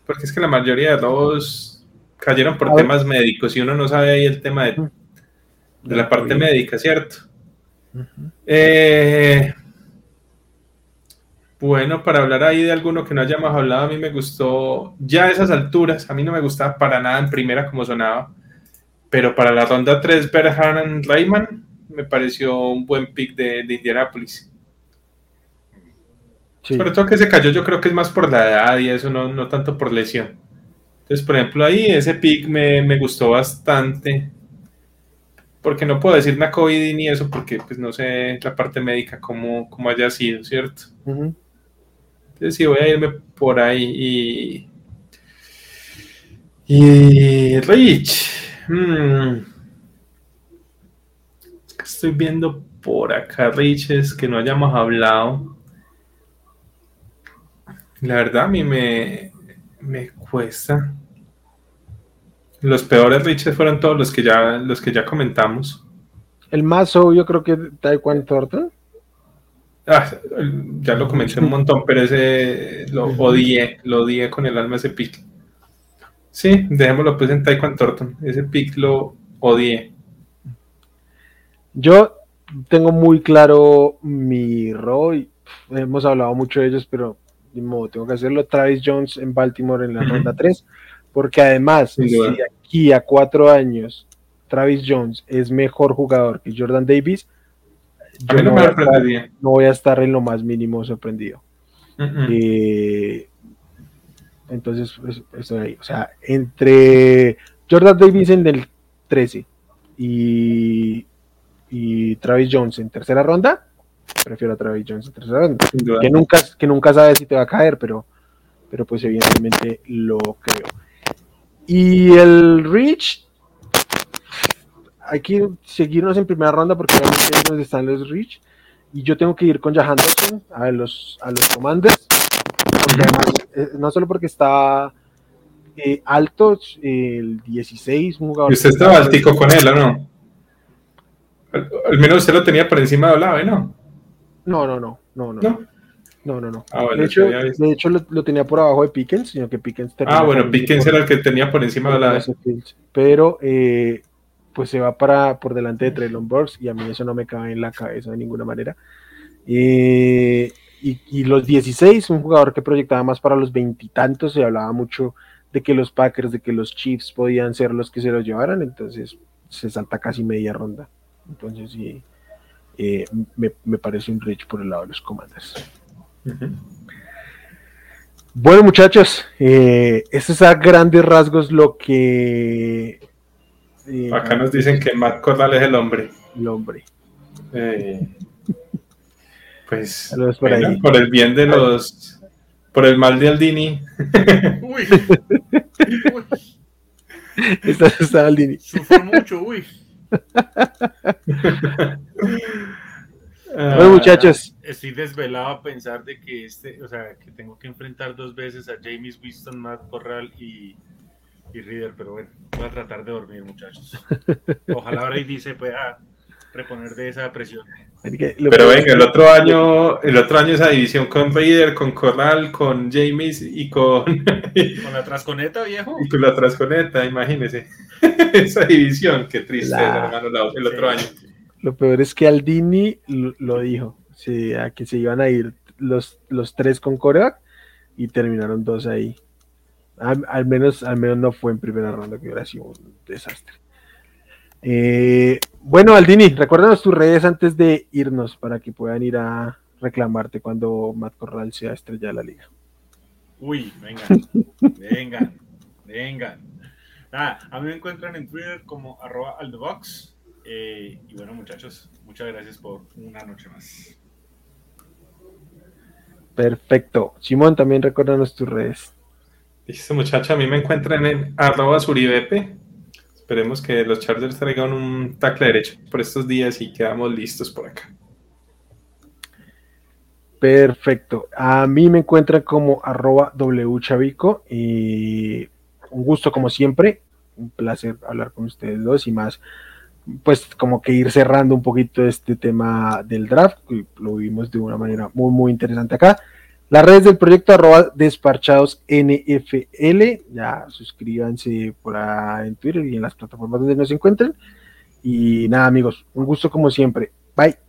porque es que la mayoría de robos cayeron por A ver. temas médicos y uno no sabe ahí el tema de, de la parte médica, ¿cierto? Eh, bueno, para hablar ahí de alguno que no hayamos hablado, a mí me gustó ya a esas alturas, a mí no me gustaba para nada en primera como sonaba, pero para la ronda 3, Berhan Rayman me pareció un buen pick de, de Indianapolis. Sí. Sobre todo que se cayó, yo creo que es más por la edad y eso, no, no tanto por lesión. Entonces, por ejemplo, ahí ese pick me, me gustó bastante. Porque no puedo decir una COVID ni eso, porque pues no sé la parte médica cómo, cómo haya sido, ¿cierto? Entonces sí, voy a irme por ahí y... Y Rich. hmm. Es que Estoy viendo por acá Riches que no hayamos hablado. La verdad a mí me, me cuesta. Los peores Riches fueron todos los que ya, los que ya comentamos. El más obvio creo que Taekwondo Thornton. Ah, ya lo comenté un montón, pero ese lo odié, lo odié con el alma ese pick. Sí, dejémoslo pues en Taekwondo Thornton. Ese pick lo odié. Yo tengo muy claro mi rol. y, pff, Hemos hablado mucho de ellos, pero de modo, tengo que hacerlo. Travis Jones en Baltimore en la ronda 3. Porque además, Sin si de aquí a cuatro años Travis Jones es mejor jugador que Jordan Davis, yo no no, me voy a estar, sorprendería. no voy a estar en lo más mínimo sorprendido. Eh, entonces, pues, estoy ahí. O sea, entre Jordan Davis en el 13 y, y Travis Jones en tercera ronda, prefiero a Travis Jones en tercera ronda. Que nunca, que nunca sabes si te va a caer, pero, pero pues evidentemente lo creo. Y el Rich, hay que seguirnos en primera ronda porque obviamente es donde están los Rich. Y yo tengo que ir con Jahan Dotson a los, a los. Porque además, eh, no solo porque está eh, alto, el 16, un jugador. Y usted estaba altico con él, ¿o no? Al, al menos usted lo tenía por encima de Olave, ¿no? No, no, no, no, no. ¿No? No, no, no. Ah, bueno, de hecho, de hecho lo, lo tenía por abajo de Pickens, sino que Pickens Ah, bueno, Pickens era el que tenía por encima de Olave. Pero eh, pues se va para por delante de Traylon Burks y a mí eso no me cabe en la cabeza de ninguna manera. Eh, y, y los 16, un jugador que proyectaba más para los veintitantos, se hablaba mucho de que los Packers, de que los Chiefs podían ser los que se los llevaran, entonces se salta casi media ronda. Entonces sí, eh, me, parece un reach por el lado de los Bueno, muchachos, eh, eso es a grandes rasgos lo que. Eh, Acá nos dicen que Matt Cordal es el hombre. El hombre. Eh, pues, por, por el bien de los. Por el mal de Aldini. Uy. uy. Está, está Aldini. Sufro mucho, uy. bueno, ah, muchachos. Estoy desvelado a pensar de que este, o sea, que tengo que enfrentar dos veces a James Winston, Matt Corral y, y Reader, pero bueno, voy a tratar de dormir, muchachos. Ojalá Brady se pueda reponer de esa presión. Pero venga, el otro año, el otro año esa división con Reader, con Corral, con James y con. con la trasconeta, viejo. Y con la trasconeta, imagínese. esa división, qué triste, hermano, el otro año. Lo peor es que Aldini lo, dijo, sí, a que se iban a ir los, los tres con Corea y terminaron dos ahí. Al, menos, al menos no fue en primera ronda, que hubiera sido un desastre. Eh, bueno, Aldini, recuérdanos tus redes antes de irnos para que puedan ir a reclamarte cuando Matt Corral sea estrella de la liga. Uy, vengan, vengan, vengan. A mí me encuentran en Twitter como arroba aldobox eh, y bueno, muchachos, muchas gracias por una noche más. Perfecto. Simón, también recuérdanos tus redes. Listo, muchacha, a mí me encuentran en arroba suribepe. Esperemos que los Chargers traigan un tackle derecho por estos días y quedamos listos por acá. Perfecto. A mí me encuentran como arroba wchavico y un gusto como siempre. Un placer hablar con ustedes dos y más pues como que ir cerrando un poquito este tema del draft, lo vimos de una manera muy, muy interesante acá. Las redes del proyecto arroba despachados NFL, ya suscríbanse por ahí en Twitter y en las plataformas donde nos encuentren. Y nada amigos, un gusto como siempre. Bye.